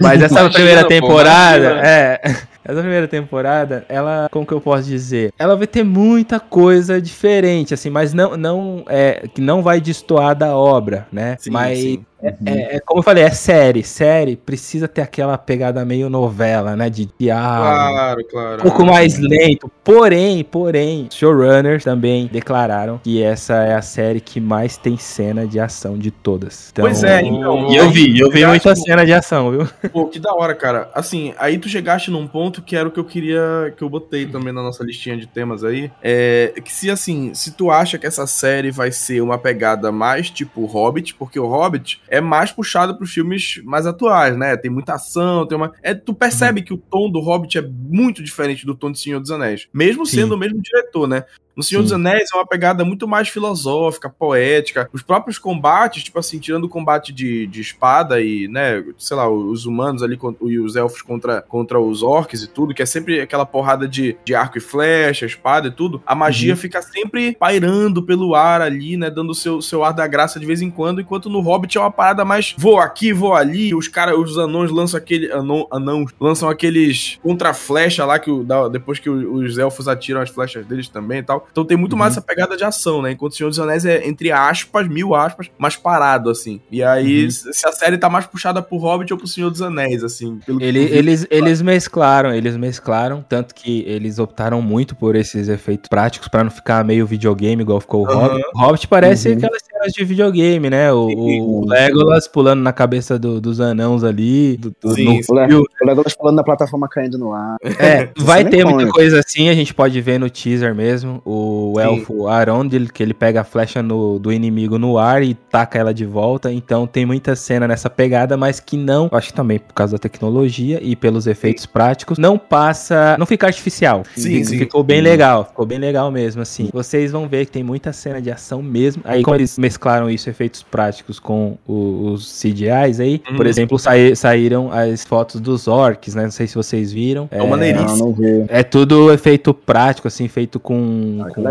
D: mas essa
C: Imagina,
D: primeira
C: pô,
D: temporada,
C: imagina.
D: é. [LAUGHS] Essa primeira temporada, ela, como que eu posso dizer? Ela vai ter muita coisa diferente, assim, mas não, não é que não vai destoar da obra, né?
A: Sim,
D: mas
A: sim.
D: É, é, é, como eu falei, é série. Série precisa ter aquela pegada meio novela, né? De diálogo.
A: Claro, claro.
D: Um pouco mais lento. Porém, porém, showrunners também declararam que essa é a série que mais tem cena de ação de todas. Então,
A: Pois é, então.
D: E eu vi, eu vi
A: Chegaste
D: muita cena de ação, viu? [LAUGHS]
A: Pô, que da hora, cara. Assim, aí tu chegaste num ponto que era o que eu queria, que eu botei também na nossa listinha de temas aí. É que se assim, se tu acha que essa série vai ser uma pegada mais tipo Hobbit, porque o Hobbit é mais puxado pros filmes mais atuais, né? Tem muita ação, tem uma. É, tu percebe que o tom do Hobbit é muito diferente do tom de Senhor dos Anéis. Mesmo
D: Sim.
A: sendo o mesmo diretor, né? No Senhor dos
D: Sim.
A: Anéis é uma pegada muito mais filosófica, poética. Os próprios combates, tipo assim, tirando o combate de, de espada e, né, sei lá, os humanos ali e os elfos contra, contra os orcs e tudo, que é sempre aquela porrada de, de arco e flecha, espada e tudo, a magia fica sempre pairando pelo ar ali, né, dando o seu, seu ar da graça de vez em quando, enquanto no Hobbit é uma parada mais vou aqui, vou ali, os caras, os anões lançam aquele, anão, anãos, lançam aqueles contra-flecha lá, que o- depois que os elfos atiram as flechas deles também e tal. Então tem muito mais essa pegada de ação, né? Enquanto o Senhor dos Anéis é, entre aspas, mil aspas, mais parado, assim. E aí, se se a série tá mais puxada pro Hobbit ou pro Senhor dos Anéis, assim.
D: Ele-
A: vi.
D: eles, eles mesclaram, eles mesclaram, tanto que eles optaram muito por esses efeitos práticos pra não ficar meio videogame igual ficou o
A: Aham.
D: Hobbit. O Hobbit parece
B: Uhum.
D: Cenas de videogame, né? O, o- Legolas pulando na cabeça do- dos anãos ali, do, do-
A: Sim,
D: no
A: sim.
B: O Le-
D: fio.
B: o Legolas pulando na plataforma caindo no ar.
D: É, vai
B: Isso é
D: ter muita coisa assim, a gente pode ver no teaser mesmo. O
A: Sim.
D: elfo Arondil, que ele pega a flecha no- do inimigo no ar e taca ela de volta. Então tem muita cena nessa pegada, mas que não, acho que também por causa da tecnologia e pelos efeitos práticos, não passa, não fica artificial.
A: Sim,
D: Fica-
A: sim.
D: Ficou bem legal, ficou bem legal mesmo, assim. Vocês vão ver que tem muita cena de ação mesmo. Aí, como eles mesclaram isso, efeitos práticos, com o- os CGIs aí,
A: Uhum.
D: por exemplo, sai- saíram as fotos dos orcs, né? Não sei se vocês viram.
A: É uma maneiríssimo.
D: É tudo efeito prático, assim, feito com,
B: Ah,
D: com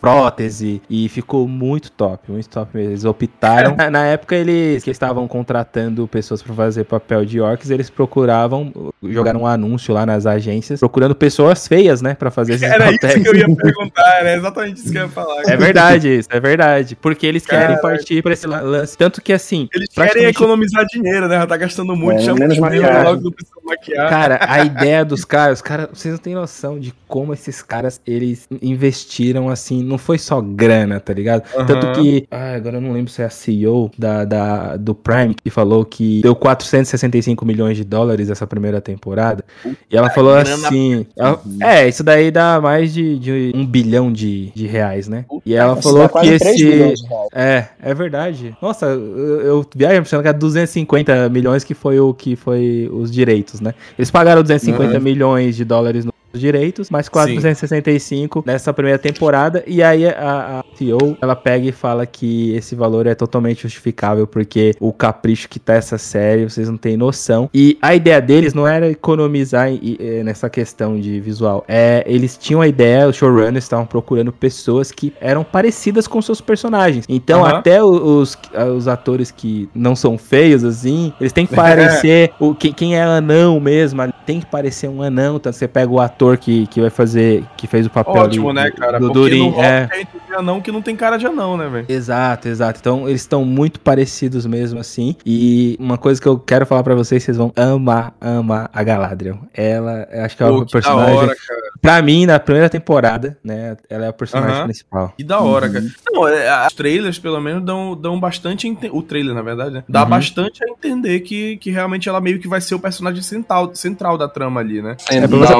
D: prótese. E ficou muito top, muito top mesmo. Eles optaram. na, na época, eles que estavam contratando pessoas pra fazer papel de orcs, eles procuravam, jogaram um anúncio lá nas agências, procurando pessoas feias, né, pra fazer [LAUGHS] esses
A: Era isso
D: papéis.
A: que eu ia perguntar, era exatamente isso que eu ia falar.
D: É verdade, isso é verdade. Porque eles querem partir pra esse la- lance. Tanto que, assim,
A: Eles querem
D: praticamente-
A: economizar dinheiro, né? Já tá gastando muito,
B: É,
A: chama
B: menos maquiagem.
A: maquiar.
D: Cara, a [LAUGHS] ideia dos caras, os caras, vocês não têm noção de como esses caras, eles investiram, assim, não foi só grana, tá ligado?
A: Aham.
D: Tanto que, ah, agora eu não lembro se é a CEO da, da, do Prime que falou que deu 465 milhões de dólares essa primeira temporada. E ela falou assim, ela- é, isso daí dá mais de, de um bilhão de, de reais, né? E ela falou que
B: 3
D: esse...
B: reais.
D: É, é verdade. Nossa, eu, eu viajo pensando que era 250 milhões que foi o que foi os direitos, né? Eles pagaram 250
A: Uhum.
D: milhões de dólares nos direitos, mais 465 nessa primeira temporada. E aí a, a CEO, ela pega e fala que esse valor é totalmente justificável porque o capricho que tá essa série, vocês não têm noção. E a ideia deles não era economizar em- em- nessa questão de visual. É, eles tinham a ideia, os showrunners estavam procurando pessoas que eram parecidas com seus personagens. Então,
A: Aham.
D: até os, os atores que não são feios, assim, eles têm que [LAUGHS] parecer. o, quem, quem é anão mesmo, tem que parecer um anão. Então, você pega o ator que, que vai fazer. que fez o papel
A: Ótimo, né, cara?
D: do Durin.
A: no
D: É.
A: a gente vê anão que não tem cara de anão, né, velho?
D: Exato, exato. Então eles estão muito parecidos mesmo assim. E uma coisa que eu quero falar pra vocês, vocês vão amar, amar a Galadriel. Ela, eu acho que é o personagem.
A: hora, cara.
D: Pra mim, na primeira temporada, né? Ela é a personagem principal.
A: Que da hora,
B: Uhum.
A: cara. Não, é, os trailers, pelo menos, dão, dão bastante. a ente- O trailer, na verdade, né? Dá
D: Uhum.
A: bastante a entender que, que realmente ela meio que vai ser o personagem central, central da trama ali, né?
D: É, você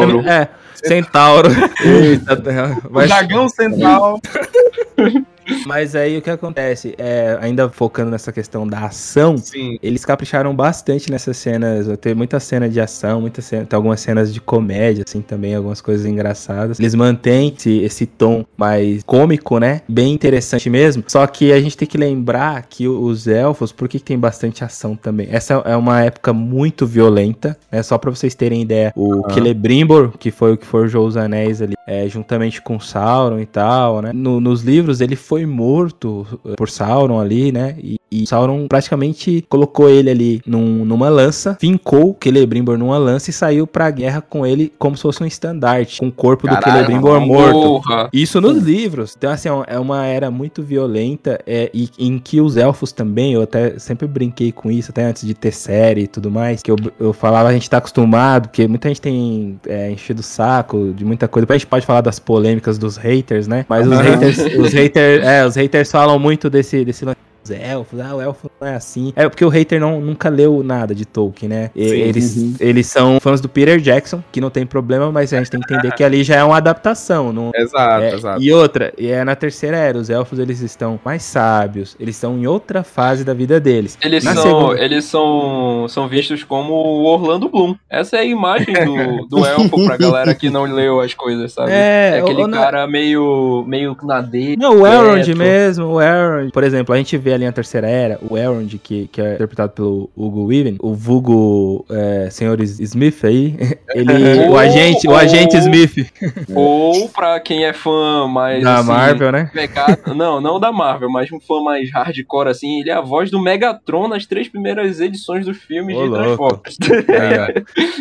C: Centauro.
D: é, Centauro. Eita,
A: O
D: mas,
A: dragão central. [LAUGHS]
D: mas aí o que acontece? É, ainda focando nessa questão da ação,
A: Sim.
D: Eles capricharam bastante nessas cenas. Vai ter muita cena de ação, muita cena, tem algumas cenas de comédia, assim, também, algumas coisas engraçadas. Eles mantêm esse, esse tom mais cômico, né? Bem interessante mesmo. Só que a gente tem que lembrar que os elfos, por que, que tem bastante ação também? Essa é uma época muito violenta, né? Só pra vocês terem ideia. O Celebrimbor, que foi o que forjou os anéis ali, é, juntamente com Sauron e tal, né? No- nos livros, ele foi morto eh, por Sauron ali, né? E, E Sauron praticamente colocou ele ali num, numa lança, fincou Celebrimbor numa lança e saiu pra guerra com ele como se fosse um estandarte, com o corpo Caralho, do Celebrimbor morto. Porra. Isso nos livros. Então, assim, é uma era muito violenta é, e em que os elfos também, eu até sempre brinquei com isso, até antes de ter série e tudo mais, que eu, eu falava, a gente tá acostumado, porque muita gente tem é, enchido o saco de muita coisa. A gente pode falar das polêmicas dos haters, né? Mas os haters, os haters, é, os haters falam muito desse, desse elfos, ah, o elfo não é assim. É porque o hater não, nunca leu nada de Tolkien, né? Sim, eles, uhum. eles são fãs do Peter Jackson, que não tem problema, mas a gente tem que entender que ali já é uma adaptação. Não,
A: exato,
D: é,
A: exato.
D: E outra, e é na terceira era, os elfos eles estão mais sábios, eles estão em outra fase da vida deles.
C: Eles, são, segunda... eles são, são vistos como o Orlando Bloom. Essa é a imagem do, do [LAUGHS] elfo pra galera que não leu as coisas, sabe? É, é aquele cara meio, meio na dele.
D: Não, o Elrond mesmo, o Elrond. Por exemplo, a gente vê ali na Terceira Era, o Elrond, que, que é interpretado pelo Hugo Weaving, o vulgo é, Senhor Smith aí, [LAUGHS] ele, [LAUGHS] o agente, ou, o agente Smith.
C: Ou pra quem é fã mais...
D: Da assim, Marvel, né?
C: Pecado, [LAUGHS] não, não da Marvel, mas um fã mais hardcore, assim, ele é a voz do Megatron nas três primeiras edições dos filmes Ô, de Transformers.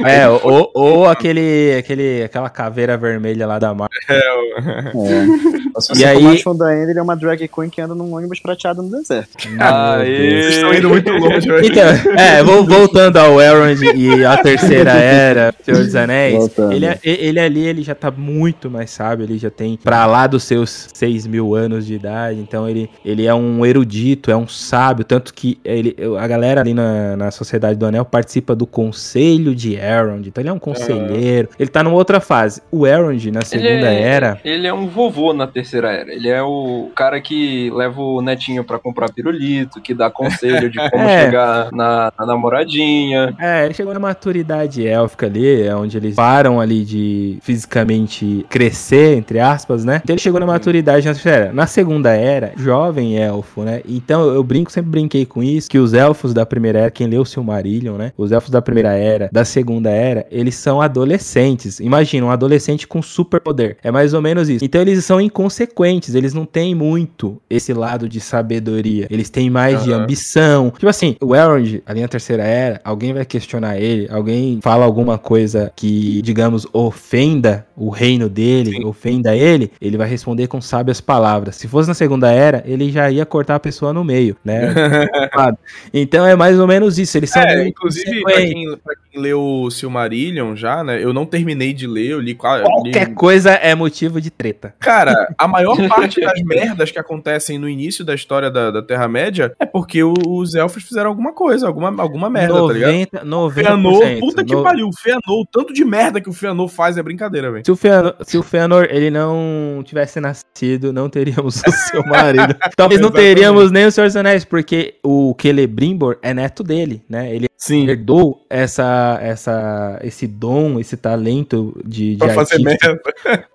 D: É, é ou, ou aquele, aquele, aquela caveira vermelha lá da Marvel. É,
B: é. Se você e aí... fã da ele é uma drag queen que anda num ônibus prateado no deserto.
A: Vocês estão indo muito longe hoje.
D: Então, é, voltando ao Elrond e a terceira [LAUGHS] era, Senhor dos Anéis, ele, é, ele ali ele já tá muito mais sábio, ele já tem pra lá dos seus 6 mil anos de idade, então ele, ele é um erudito, é um sábio, tanto que ele, a galera ali na, na Sociedade do Anel participa do Conselho de Elrond, então ele é um conselheiro, ele tá numa outra fase. O Elrond, na segunda
C: é,
D: era...
C: Ele é um vovô na terceira era, ele é o cara que leva o netinho pra comprar pirulito, que dá conselho de [LAUGHS] como é. chegar na, na, namoradinha.
D: É, ele chegou na maturidade élfica ali, é onde eles param ali de fisicamente crescer, entre aspas, né? Então ele chegou na maturidade na. Na segunda era, jovem elfo, né? Então eu brinco, sempre brinquei com isso, que os elfos da primeira era, quem leu o Silmarillion, né? Os elfos da primeira era, da segunda era, eles são adolescentes. Imagina, um adolescente com superpoder. É mais ou menos isso. Então eles são inconsequentes, eles não têm muito esse lado de sabedoria. Eles têm mais uhum. de ambição. Tipo assim, o Elrond, ali na terceira era, alguém vai questionar ele, alguém fala alguma coisa que, digamos, ofenda o reino dele, Sim. ofenda ele, ele vai responder com sábias palavras. Se fosse na segunda era, ele já ia cortar a pessoa no meio, né? [LAUGHS] então é mais ou menos isso. Eles são.
A: É, inclusive, pra quem, pra leu o Silmarillion já, né? Eu não terminei de ler, eu li
D: Qualquer
A: li...
D: coisa é motivo de treta.
A: Cara, [LAUGHS] a maior parte das merdas que acontecem no início da história da, da Terra-média é porque os elfos fizeram alguma coisa, alguma, alguma merda, 90, tá ligado? 90%. Feanor, puta que no... pariu, o Feanor, o tanto de merda que o Feanor faz é brincadeira, velho.
D: Se o Feanor, se o Feanor ele não tivesse nascido, não teríamos o seu marido. [LAUGHS] Talvez não teríamos nem o Senhor dos Anéis, porque o Celebrimbor é neto dele, né? Ele Sim. herdou essa, essa, esse dom, esse talento de, de
A: pra fazer merda. [LAUGHS]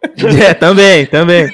D: É, também, também.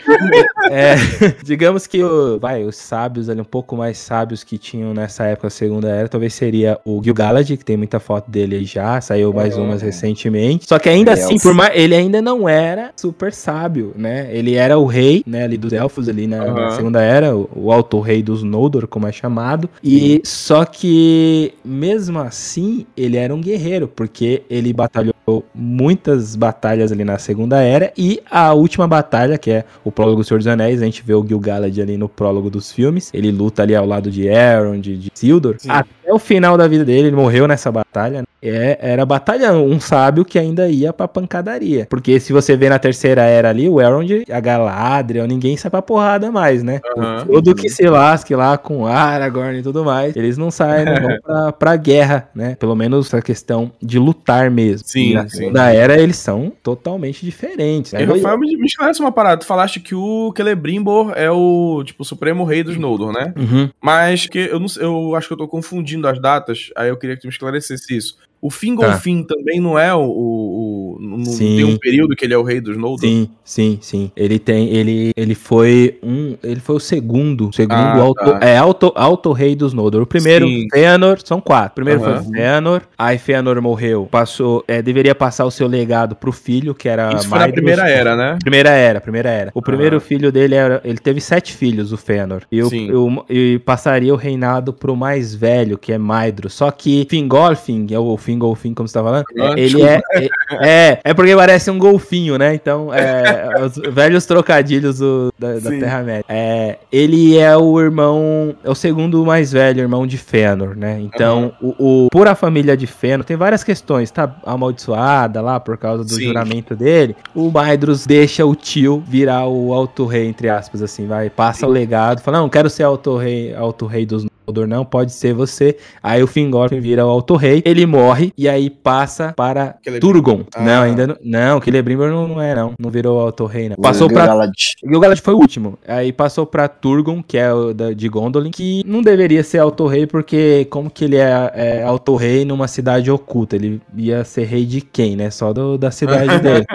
D: É, [LAUGHS] digamos que o, vai, os sábios ali, um pouco mais sábios que tinham nessa época, a segunda era, talvez seria o Gil-galad, que tem muita foto dele aí já, saiu mais é. umas recentemente. Só que ainda assim, por mais, ele ainda não era super sábio, né? Ele era o rei, né, ali dos elfos ali na, uhum. na segunda era, o, o alto rei dos Noldor, como é chamado. E só que mesmo assim, ele era um guerreiro, porque ele batalhou muitas batalhas ali na Segunda Era e a última batalha, que é o prólogo do Senhor dos Anéis, a gente vê o Gil-galad ali no prólogo dos filmes, ele luta ali ao lado de Elrond, de, de Sildor, Sim. até o final da vida dele, ele morreu nessa batalha, né? é, era batalhando, um sábio que ainda ia pra pancadaria, porque se você vê na Terceira Era ali, o Elrond, a Galadriel, ninguém sai pra porrada mais, né? Uhum. Todo que se lasque lá com Aragorn e tudo mais, eles não saem, não [LAUGHS] vão pra, pra guerra, né? Pelo menos essa questão de lutar mesmo.
A: Sim,
D: na Segunda Era, eles são totalmente diferentes.
A: Né? Rafael, me, me esclarece uma parada. Tu falaste que o Celebrimbor é o, tipo, o supremo rei dos Noldor, né?
D: Uhum.
A: Mas que eu, não, eu acho que eu tô confundindo as datas, aí eu queria que tu me esclarecesse isso. O Fingolfin tá. também não é o, o, não
D: Sim.
A: tem um período que ele é o rei dos Noldor?
D: Sim, sim, sim. Ele tem, ele, ele foi um, ele foi o segundo, segundo
A: Ah,
D: auto,
A: tá.
D: é auto, auto rei dos Noldor. O primeiro,
A: Sim.
D: Fëanor, são quatro. O primeiro
A: Aham.
D: foi Fëanor, aí Fëanor morreu, passou, é, deveria passar o seu legado pro filho, que era
A: Isso foi na
D: Maedhros.
A: primeira era, né?
D: Primeira era, primeira era. O primeiro filho dele era. Ele teve sete filhos, o Fëanor. E, o- o- e passaria o reinado pro mais velho, que é Maedhros. Só que Fingolfin, é o Fingolfin, como você tá falando, é, ele é, é. É, porque parece um golfinho, né? Então, é, [LAUGHS] os velhos trocadilhos do- da, da
A: Sim.
D: Terra-média. É, ele é o irmão. É o segundo mais velho, irmão de Fëanor, né? Então, o, o- por a família de Fëanor, tem várias questões. Tá amaldiçoada lá por causa do
A: Sim.
D: juramento dele. O Maedhros deixa o tio virar o auto-rei, entre aspas, assim, vai. Passa o legado, fala: Não, quero ser auto-rei auto -rei dos Noldor, não, pode ser você. Aí o Fingolfin vira o auto-rei, ele morre e aí passa para
A: Celebrimbor.
D: Turgon.
A: Ah.
D: Não, ainda não. Não, Celebrimbor não, não é, não. Não virou auto-rei, não. Passou pra.
B: Galad.
D: Gil-galad foi o último. Aí passou pra Turgon, que é o da, de Gondolin, que não deveria ser auto-rei, porque como que ele é, é auto-rei numa cidade oculta? Ele ia ser rei de quem, né? Só do- da cidade [LAUGHS] dele.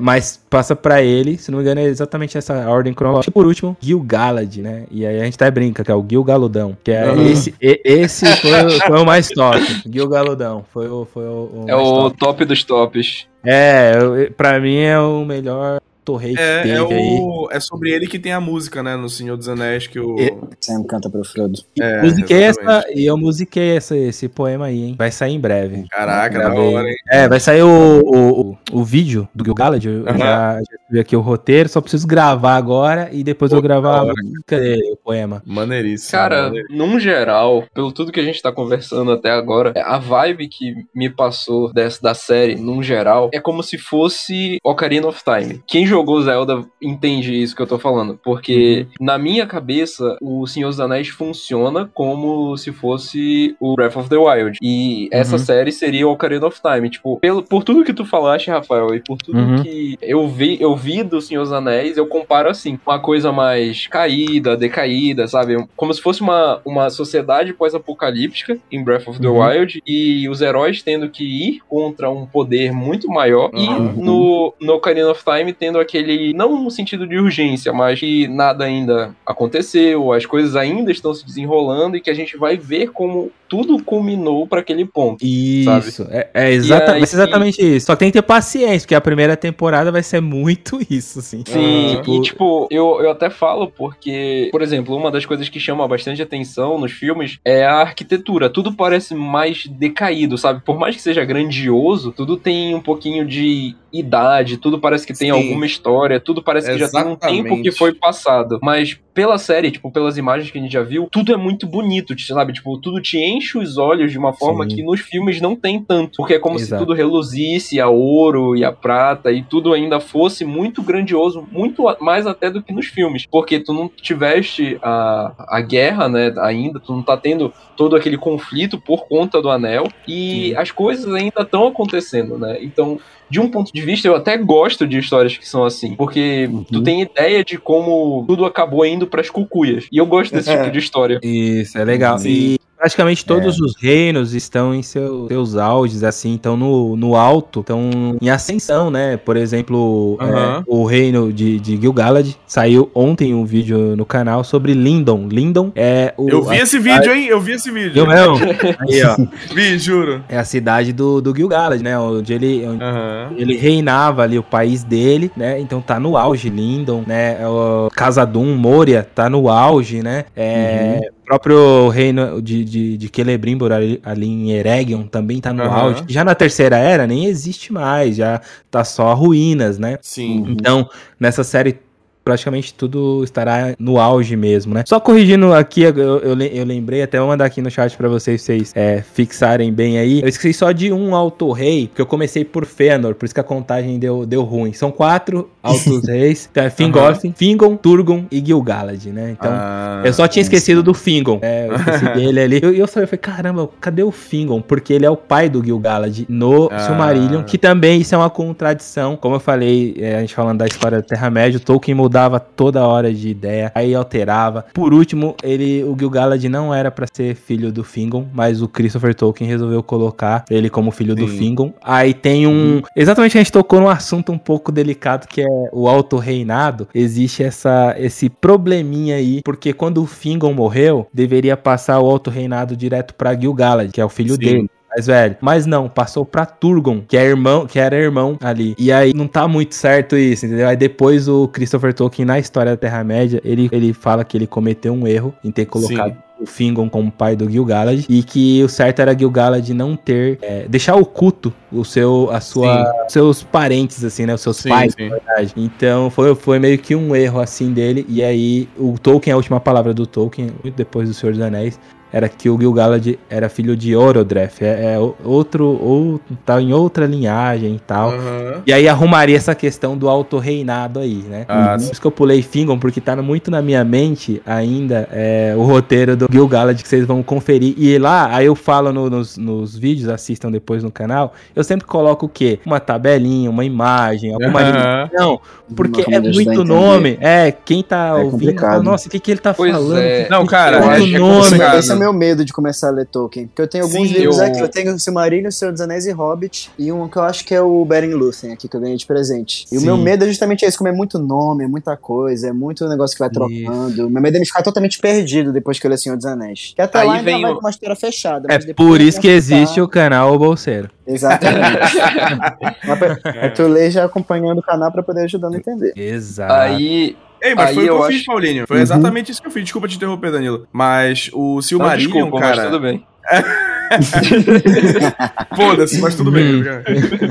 D: Mas passa pra ele, se não me engano, é exatamente essa ordem cronológica. E por último, Gil-galad, né? E aí a gente até brinca, que é o Gil-galudão. Que é
A: Uhum.
D: esse, esse foi, o- foi o mais top. Gil-galudão. Foi o, foi o, o
C: É o
D: top.
C: top dos tops.
D: É, pra mim é o melhor auto-rei que
A: É,
D: teve
A: é,
D: aí.
A: o, é sobre ele que tem a música, né? No Senhor dos Anéis, que o.
D: E-
B: Sempre canta pro Frodo.
A: É,
D: musiquei essa,
A: exatamente.
D: e eu musiquei essa, esse poema aí, hein? Vai sair em breve.
A: Caraca, da hora, hein?
D: É, vai sair o, o, o, o vídeo do Gil-galad, eu
A: Aham.
D: já, já vi aqui o roteiro, só preciso gravar agora e depois
A: Pô,
D: eu gravar a música dele, o poema.
A: Maneiríssimo.
C: Cara,
A: maneiríssimo.
C: num geral, pelo tudo que a gente tá conversando até agora, a vibe que me passou dessa da série, num geral, é como se fosse Ocarina of Time. Quem jogou Zelda entende isso que eu tô falando, porque na minha cabeça, o Senhor dos Anéis funciona como se fosse o Breath of the Wild. E essa
D: Uhum.
C: série seria o Ocarina of Time. Tipo, pelo, por tudo que tu falaste, Rafael, e por tudo
D: Uhum.
C: que eu vi, eu vi do Senhor dos Anéis, eu comparo assim, uma coisa mais caída, decaída, sabe? Como se fosse uma, uma sociedade pós-apocalíptica em Breath of the
D: Uhum.
C: Wild e os heróis tendo que ir contra um poder muito maior
A: Uhum.
C: e no, no Ocarina of Time tendo aquele, não no sentido de urgência, mas que nada ainda aconteceu, as coisas ainda estão se desenrolando e que a gente vai ver como tudo culminou para aquele ponto.
D: Isso, é, é exata-
C: aí-
D: ser exatamente isso. Só tem que ter paciência, porque a primeira temporada vai ser muito [LAUGHS] isso, assim.
C: Sim,
A: Ah,
C: e tipo, eu, eu até falo porque, por exemplo, uma das coisas que chama bastante atenção nos filmes é a arquitetura. Tudo parece mais decaído, sabe? Por mais que seja grandioso, tudo tem um pouquinho de idade, tudo parece que tem
A: Sim.
C: alguma história, tudo parece que já tem um tempo que foi passado. Mas pela série, tipo, pelas imagens que a gente já viu, tudo é muito bonito, sabe? Tipo, tudo te enche os olhos de uma forma
D: Sim.
C: que nos filmes não tem tanto. Porque é como
D: Exato.
C: se tudo reluzisse a ouro e a prata e tudo ainda fosse muito grandioso, muito mais até do que nos filmes. Porque tu não tiveste a, a guerra, né, ainda, tu não tá tendo todo aquele conflito por conta do anel e
D: Sim.
C: as coisas ainda estão acontecendo, né? Então, de um ponto de vista, eu até gosto de histórias que são assim, porque tu tem ideia de como tudo acabou indo pras cucuias. E eu gosto desse tipo de história.
D: Isso, é legal.
A: Sim.
D: E praticamente todos os reinos estão em seu- seus auges, assim, estão no, no alto, estão em ascensão, né? Por exemplo,
A: Aham.
D: é, o reino de, de Gil-galad saiu ontem um vídeo no canal sobre Lindon. Lindon é o...
A: Eu vi
D: a-
A: esse vídeo, hein? Eu vi esse vídeo.
D: Eu mesmo? [LAUGHS] Aí, ó.
A: Vi, juro.
D: É a cidade do, do Gil-galad, né? Onde ele... Onde
A: Aham.
D: ele reinava ali o país dele, né? Então tá no auge, Lindon, né? O Casadum, Moria, tá no auge, né? É,
A: Uhum.
D: O próprio reino de, de, de Celebrimbor ali, ali em Eregion também tá no
A: Aham.
D: auge. Já na terceira era nem existe mais, já tá só ruínas, né?
A: Sim.
D: Então, nessa série praticamente tudo estará no auge mesmo, né? Só corrigindo aqui, eu, eu, eu lembrei, até vou mandar aqui no chat pra vocês, vocês é, fixarem bem aí. Eu esqueci só de um auto-rei, porque eu comecei por Fëanor, por isso que a contagem deu, deu ruim. São quatro [LAUGHS] autos-reis, então é Fingolfin, Fingon, Turgon e Gil-galad, né? Então,
A: Ah,
D: eu só tinha esquecido do Fingon. É, eu esqueci [LAUGHS] dele ali. E eu, eu, falei, caramba, cadê o Fingon? Porque ele é o pai do Gil-galad no
A: Ah.
D: Silmarillion, que também isso é uma contradição. Como eu falei, é, a gente falando da história da Terra-média, o Tolkien mudava mudava toda hora de ideia, aí alterava. Por último, ele, o Gil-galad não era para ser filho do Fingon, mas o Christopher Tolkien resolveu colocar ele como filho Sim. do Fingon. Aí tem um, exatamente a gente tocou num assunto um pouco delicado que é o alto reinado. Existe essa esse probleminha aí, porque quando o Fingon morreu, deveria passar o alto reinado direto para Gil-galad, que é o filho Sim. dele mais velho. Mas não, passou pra Turgon, que é irmão, que era irmão ali. E aí não tá muito certo isso, entendeu? Aí depois o Christopher Tolkien, na história da Terra-média, ele, ele fala que ele cometeu um erro em ter colocado Sim o Fingon como pai do Gil-galad e que o certo era Gil-galad não ter é, deixar oculto o seu a sua sim. seus parentes assim, né, os seus sim, pais, sim. na verdade. Então foi, foi meio que um erro assim dele e aí o Tolkien a última palavra do Tolkien depois do Senhor dos Anéis era que o Gil-galad era filho de Orodreth, é, é outro, ou tá em outra linhagem e tal. Uhum. E aí arrumaria essa questão do alto reinado aí, né? Ah, Por isso que eu pulei Fingon, porque tá muito na minha mente ainda é, o roteiro do Gil-galad que vocês vão conferir. E lá, aí eu falo no, nos, nos vídeos, assistam depois no canal, eu sempre coloco o quê? Uma tabelinha, uma imagem, alguma uhum. Não, porque é muito nome. É, quem tá é ouvindo, fala, nossa, o que, que ele tá pois falando? É.
A: Não, cara,
B: é muito nome. Esse é meu medo de começar a ler Tolkien. Porque eu tenho alguns Sim, livros eu... aqui. Eu tenho o Silmarillion, o Senhor dos Anéis e Hobbit. E um que eu acho que é o Beren Lúthien aqui, que eu ganhei de presente. E Sim. o meu medo é justamente esse, como é muito nome, é muita coisa, é muito negócio que vai trocando. O meu medo é me ficar totalmente perdido depois que eu ler Senhor dos Anéis. Que até Aí lá vem ainda vai com uma história fechada.
D: É por isso que existe o canal O Bolseiro.
B: Exatamente. [LAUGHS] é tu ler já acompanhando o canal pra poder ajudando a entender.
D: Exato.
A: Aí Ei, mas Aí foi o que eu, eu fiz, Paulinho. Foi uhum. exatamente isso que eu fiz. Desculpa te interromper, Danilo. Mas o Silmarillion, não, desculpa, cara...
C: Mas tudo bem. [LAUGHS] [LAUGHS]
A: Foda-se, mas tudo bem. Hum.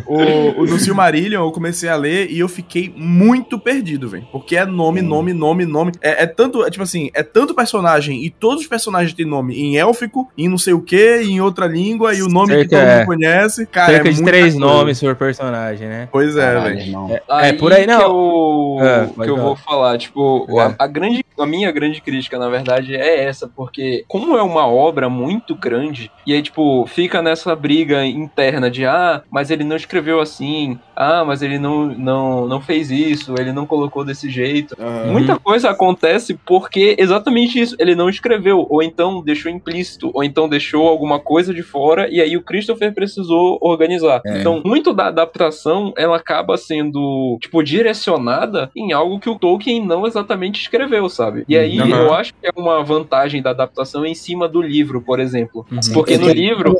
A: o, o, no Silmarillion eu comecei a ler e eu fiquei muito perdido, velho. Porque é nome, hum. nome, nome, nome. É, é tanto, é, tipo assim, é tanto personagem e todos os personagens têm nome em élfico, em não sei o que, em outra língua, e o nome Cerca, que todo mundo é. conhece.
D: Cara, Cerca é de três coisa. nomes por personagem, né?
A: Pois é, velho.
C: É, é, por aí não. Que eu, ah, que eu vou falar, tipo, a, a, grande, a minha grande crítica, na verdade, é essa, porque como é uma obra muito grande, e aí, tipo, fica nessa briga interna de ah, mas ele não escreveu assim, ah, mas ele não, não, não fez isso, ele não colocou desse jeito. Uhum. Muita coisa acontece porque exatamente isso, ele não escreveu, ou então deixou implícito, ou então deixou alguma coisa de fora, e aí o Christopher precisou organizar. É. Então, muito da adaptação, ela acaba sendo, tipo, direcionada em algo que o Tolkien não exatamente escreveu, sabe? E aí, uhum. eu acho que é uma vantagem da adaptação em cima do livro, por exemplo. Uhum. Porque no livro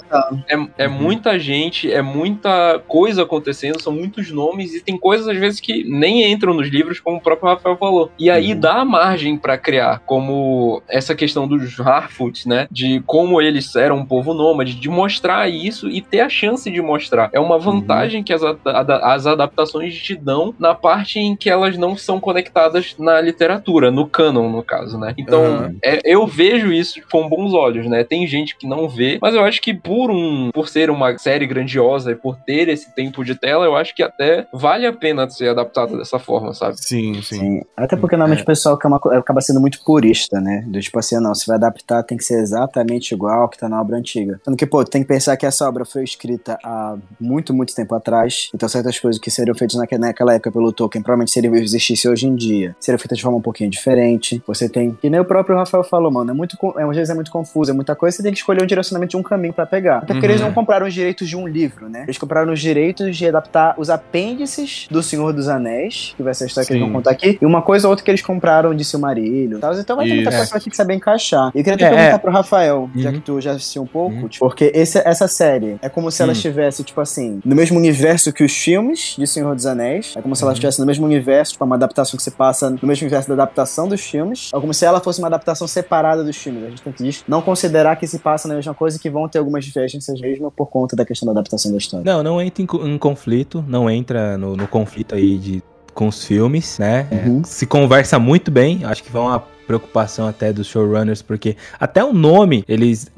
C: é, é uhum. muita gente, é muita coisa acontecendo, são muitos nomes e tem coisas às vezes que nem entram nos livros, como o próprio Rafael falou. E aí uhum. dá margem para criar, como essa questão dos Harfoot, né? De como eles eram um povo nômade, de mostrar isso e ter a chance de mostrar. É uma vantagem uhum. que as, as adaptações te dão na parte em que elas não são conectadas na literatura, no canon, no caso, né? Então, uhum. é, eu vejo isso com bons olhos, né? Tem gente que não vê, mas eu acho que por um por ser uma série grandiosa e por ter esse tempo de tela, eu acho que até vale a pena ser adaptada dessa forma, sabe?
A: Sim, sim. sim.
B: Até porque normalmente é. o pessoal acaba sendo muito purista, né? Do tipo assim, não, se vai adaptar tem que ser exatamente igual que tá na obra antiga. Sendo que, pô, tem que pensar que essa obra foi escrita há muito, muito tempo atrás. Então certas coisas que seriam feitas naquela época pelo Tolkien provavelmente seriam existisse hoje em dia. Seriam feitas de forma um pouquinho diferente. Você tem. E nem o próprio Rafael falou, mano, é muito. É, às vezes é muito confuso, é muita coisa, você tem que escolher um direcionamento de um caminho para pegar. Até porque uhum. eles não compraram os direitos de um livro, né? Eles compraram os direitos de adaptar os apêndices do Senhor dos Anéis, que vai ser a história Sim. que eles vão contar aqui, e uma coisa ou outra que eles compraram de Silmarillion. Tal. Então vai ter muita coisa que que saber encaixar. E eu queria te é, perguntar é. pro Rafael, uhum. já que tu já assistiu um pouco, uhum. tipo, porque esse, essa série é como se ela uhum. estivesse, tipo assim, no mesmo universo que os filmes de Senhor dos Anéis. É como se ela uhum. estivesse no mesmo universo, tipo, uma adaptação que se passa no mesmo universo da adaptação dos filmes. Ou como se ela fosse uma adaptação separada dos filmes. A gente tem que não considerar que se passa na mesma coisa e que vão ter algumas divergências mesmo por conta da questão da adaptação da história.
D: Não, não entra em, em conflito, não entra no, no, conflito aí de, com os filmes, né? É, uhum. É, se conversa muito bem, acho que foi uma preocupação até dos showrunners, porque até o nome eles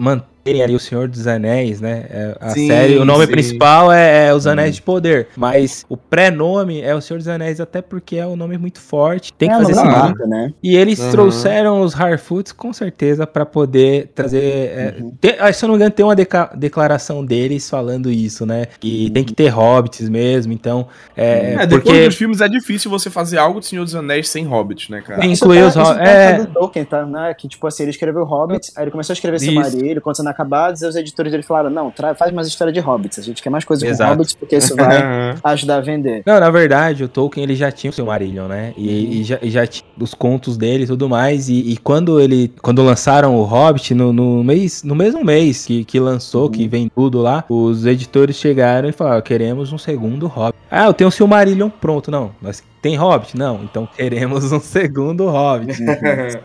D: terem ali o Senhor dos Anéis, né? É, a
A: Sim,
D: série, o nome
A: sim.
D: principal é, é Os Anéis de Poder, mas o pré-nome é o Senhor dos Anéis, até porque é um nome muito forte. Tem que
B: é,
D: fazer
B: uma
D: sentido.
B: marca, né?
D: E eles
A: Uhum.
D: trouxeram os Harfoots com certeza pra poder trazer. é, ter- ah, se eu não me engano, tem uma deca- declaração deles falando isso, né? Que tem que ter hobbits mesmo, então. É,
A: É, depois
D: porque
A: dos filmes é difícil você fazer algo de Senhor dos Anéis sem Hobbit, né, cara?
D: Incluir os Hobbits.
B: tá
D: É.
B: do Tolkien, tá? Né? Que, tipo assim, ele escreveu Hobbits, aí ele começou a escrever. Silmarillion, quando sendo acabados, aí os editores dele falaram, não, faz mais história de Hobbits, a gente quer mais coisa
D: Exato.
B: com Hobbits, porque isso vai [LAUGHS] ajudar a vender.
D: Não, na verdade, o Tolkien ele já tinha o seu Marillion, né? E, e já, e já tinha os contos dele e tudo mais. E, e quando ele. Quando lançaram o Hobbit, no, no mês, no mesmo mês que, que lançou, que vem tudo lá, os editores chegaram e falaram: queremos um segundo Hobbit. Ah, eu tenho o Silmarillion pronto. Não, mas tem Hobbit? Não, então [LAUGHS] queremos um segundo Hobbit. [LAUGHS]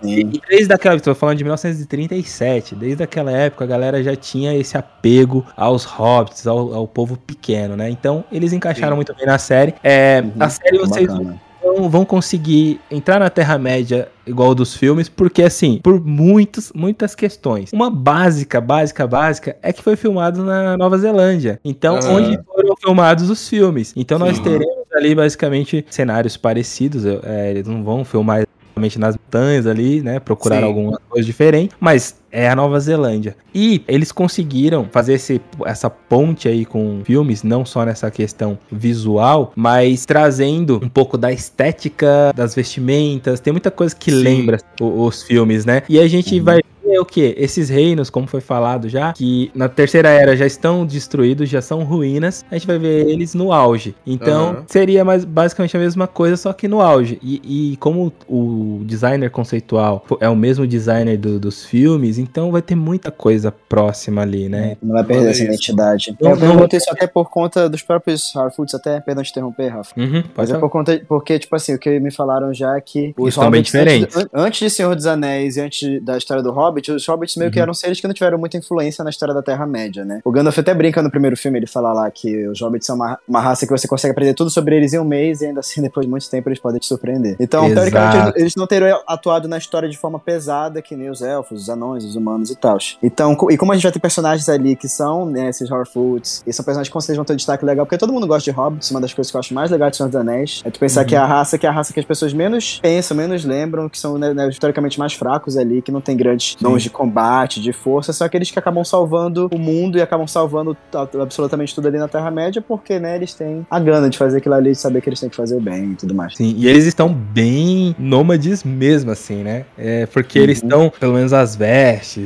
D: E desde aquela, tô falando de 1937, desde aquela época a galera já tinha esse apego aos hobbits, ao, ao povo pequeno, né? Então eles encaixaram
A: Sim.
D: muito bem na série. É,
B: Uhum,
D: a série vocês
B: Bacana.
D: vão conseguir entrar na Terra-média igual dos filmes, porque assim, por muitos, muitas questões. Uma básica, básica, básica é que foi filmado na Nova Zelândia. Então, onde foram filmados os filmes. Então nós teremos ali basicamente cenários parecidos. é, eles não vão filmar exatamente nas montanhas ali, né? Procurar alguma coisa diferente, mas é a Nova Zelândia. E eles conseguiram fazer esse, essa ponte aí com filmes, não só nessa questão visual, mas trazendo um pouco da estética das vestimentas. Tem muita coisa que
A: Sim.
D: lembra o- os filmes, né? E a gente vai ver o que? Esses reinos, como foi falado já, que na terceira era já estão destruídos, já são ruínas, a gente vai ver eles no auge. Então,
A: Aham.
D: seria mais, basicamente a mesma coisa, só que no auge. E, e como o designer conceitual é o mesmo designer do- dos filmes, então vai ter muita coisa próxima ali, né?
B: Não vai perder essa
A: isso.
B: identidade.
D: Não,
B: eu
D: não-
B: pergunto isso até por conta dos próprios Harfoots, até, perdão te interromper, Rafa.
D: Uhum,
B: Mas é por conta, porque, tipo assim, o que me falaram já é que
D: Eles são bem diferentes.
B: Antes, an- antes de Senhor dos Anéis e antes da história do Hobbit, os Hobbits meio que
D: Uhum.
B: eram seres que não tiveram muita influência na história da Terra-média, né? O Gandalf até brinca no primeiro filme, ele fala lá que os Hobbits são uma, uma raça que você consegue aprender tudo sobre eles em um mês e ainda [LAUGHS] assim, depois de muito tempo, eles podem te surpreender. Então,
D: Exato.
B: teoricamente, eles, eles não teriam atuado na história de forma pesada que nem os elfos, os anões, os humanos e tal. Então, e como a gente vai ter personagens ali que são, né, esses Harfoots, e são personagens que com certeza vão ter um destaque legal, porque todo mundo gosta de Hobbits, uma das coisas que eu acho mais legais de Senhor dos Anéis é tu pensar que é a raça que é a raça que as pessoas menos pensam, menos lembram, que são né, né, historicamente mais fracos ali, que não tem grandes dons de combate, de força, são aqueles que acabam salvando o mundo e acabam salvando absolutamente tudo ali na Terra-média, porque, né, eles têm a gana de fazer aquilo ali, de saber que eles têm que fazer o bem e tudo mais.
D: Sim, e eles estão bem nômades mesmo, assim, né? É, porque eles
B: Uhum.
D: estão, pelo menos as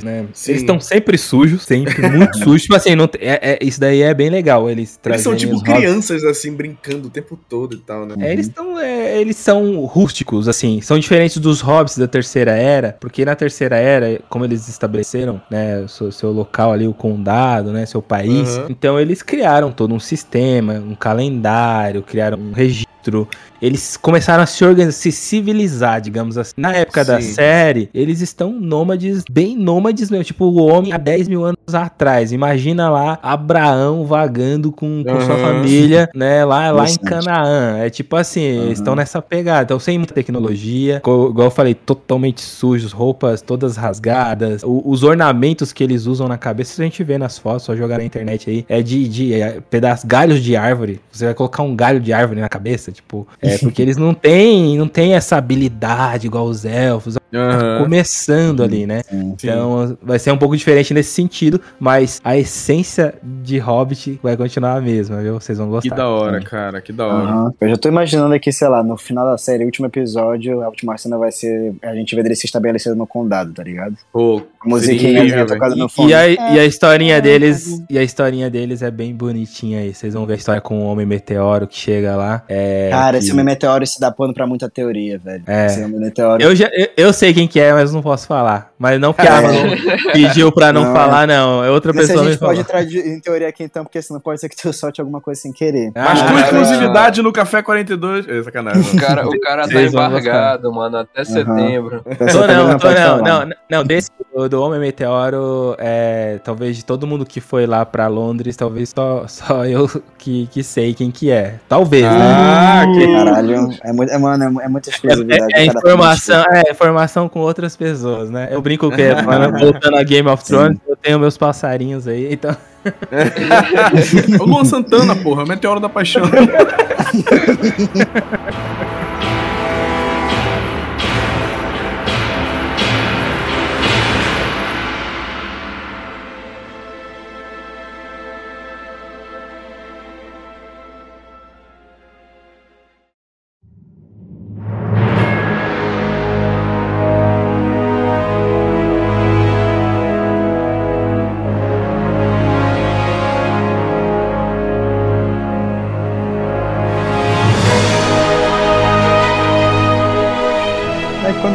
D: né?
A: Sim.
D: Eles estão sempre sujos, sempre muito [LAUGHS] sujos. Tipo assim, não, é, é- isso daí é bem legal. Eles
A: Eles são tipo crianças, assim, brincando o tempo todo e tal, né?
D: É, eles estão é, eles são rústicos, assim, são diferentes dos hobbits da terceira era, porque na terceira era, como eles estabeleceram, né, seu, seu local ali, o condado, né, seu país,
A: Uhum.
D: então eles criaram todo um sistema, um calendário, criaram um registro, eles começaram a se organizar, se civilizar, digamos assim. Na época da
A: Sim.
D: série, eles estão nômades, bem nômades mesmo, tipo o homem há 10 mil anos atrás. Imagina lá Abraão vagando com, com sua
A: Aham.
D: família, né, lá, lá em. Canaã. É tipo assim, eles estão nessa pegada. Então, sem muita tecnologia, igual eu falei, totalmente sujos, roupas todas rasgadas. O- os ornamentos que eles usam na cabeça, a gente vê nas fotos, só jogar na internet aí, é de, de é, pedaços, galhos de árvore. Você vai colocar um galho de árvore na cabeça, tipo, é [LAUGHS] porque eles não têm, não têm essa habilidade igual os elfos.
A: Aham.
D: Começando ali, né?
B: Sim.
D: Então vai ser um pouco diferente nesse sentido, mas a essência de Hobbit vai continuar a mesma, viu? Vocês vão
A: Que
D: gostar.
A: da hora, cara, que da hora.
B: Aham. Eu já tô imaginando aqui, sei lá, no final da série, último episódio, a última cena vai ser a gente ver ele se estabelecendo no condado, tá ligado?
A: Pô,
B: A musiquinha
A: velho.
B: tocada no fundo.
D: E a, e a historinha deles, e a historinha deles é bem bonitinha aí. Vocês vão ver a história com o Homem Meteoro que chega lá. É,
B: Cara,
D: que-
B: esse homem meteoro se dá pano pra muita teoria, velho.
D: É.
B: Esse homem meteoro.
D: eu, já, eu, eu sei quem que é, mas não posso falar. Mas não porque a
B: É.
D: Amazon pediu pra não,
B: Não,
D: falar, não. É outra
B: Mas se a
D: pessoa me
B: gente pode entrar de- em teoria aqui então, porque senão pode ser que tu solte alguma coisa sem querer.
A: Mas
D: Ah,
A: com
C: cara.
A: exclusividade no Café 42. É sacanagem.
C: O cara, o cara tá embargado, mano, até setembro.
B: Então,
D: Tô não,
B: também
D: tô não, não, não, desse do, do Homem Meteoro, é, talvez de todo mundo que foi lá pra Londres, talvez só, só eu que, que sei quem que é. Talvez,
B: Ah,
D: né?
B: que caralho. É, muito, é, mano, é, é muita exclusividade.
D: É, é
B: cada
D: informação, é informação com outras pessoas, né? Eu brinco que, falando- [LAUGHS] voltando a Game of Thrones, eu tenho meus passarinhos aí, então. [LAUGHS]
A: O Luan Santana, porra, Meteoro da Paixão. [LAUGHS]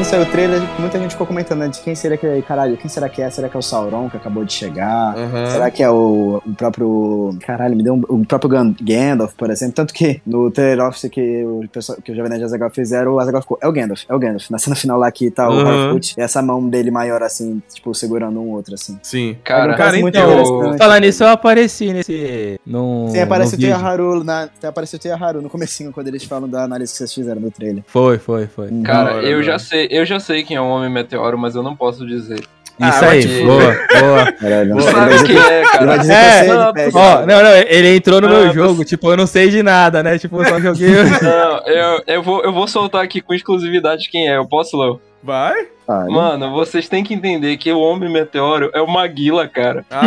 B: saiu o trailer, muita gente ficou comentando né, de quem será que é, caralho, quem será que é? Será que é o Sauron que acabou de chegar?
A: Aham.
B: Será que é o, o próprio. Caralho, me deu um, o próprio Gan- Gandalf, por exemplo. Tanto que no trailer office que o, pessoal, que o Jovem Nerd e o Azaghal fizeram, o Azaghal ficou. É o Gandalf, é o Gandalf. Na cena final lá que tá o
A: Uhum.
B: Harfoot e essa mão dele maior assim, tipo, segurando um outro assim.
A: Sim.
C: Cara,
A: Cara,
B: muito
A: então.
D: Falando nisso, eu apareci nesse. Num,
B: Sim, aparece o. Haru na. Aparece o Tia Haru no comecinho, quando eles falam da análise que vocês fizeram no trailer.
D: Foi, foi, foi.
B: Hum.
C: Cara, eu já sei, eu já sei quem é o Homem Meteoro, mas eu não posso dizer.
A: Ah,
D: Isso
A: vai
D: aí,
A: te fuder.
D: boa, [LAUGHS] boa.
B: Caralho, ele vai
C: sabe quem
B: que-
C: é,
B: ele
C: cara.
D: É,
B: que você
C: não,
B: ele.
D: Ó, não, não, ele entrou no
C: Ah,
D: meu
C: você-
D: jogo, tipo, eu não sei de nada, né? Tipo, eu só joguei.
C: Não, eu, eu, vou, eu vou soltar aqui com exclusividade quem é. Eu posso, Léo?
A: Vai?
B: Ah,
C: Mano, vocês têm que entender que o Homem Meteoro é o Maguila, cara.
A: Ah,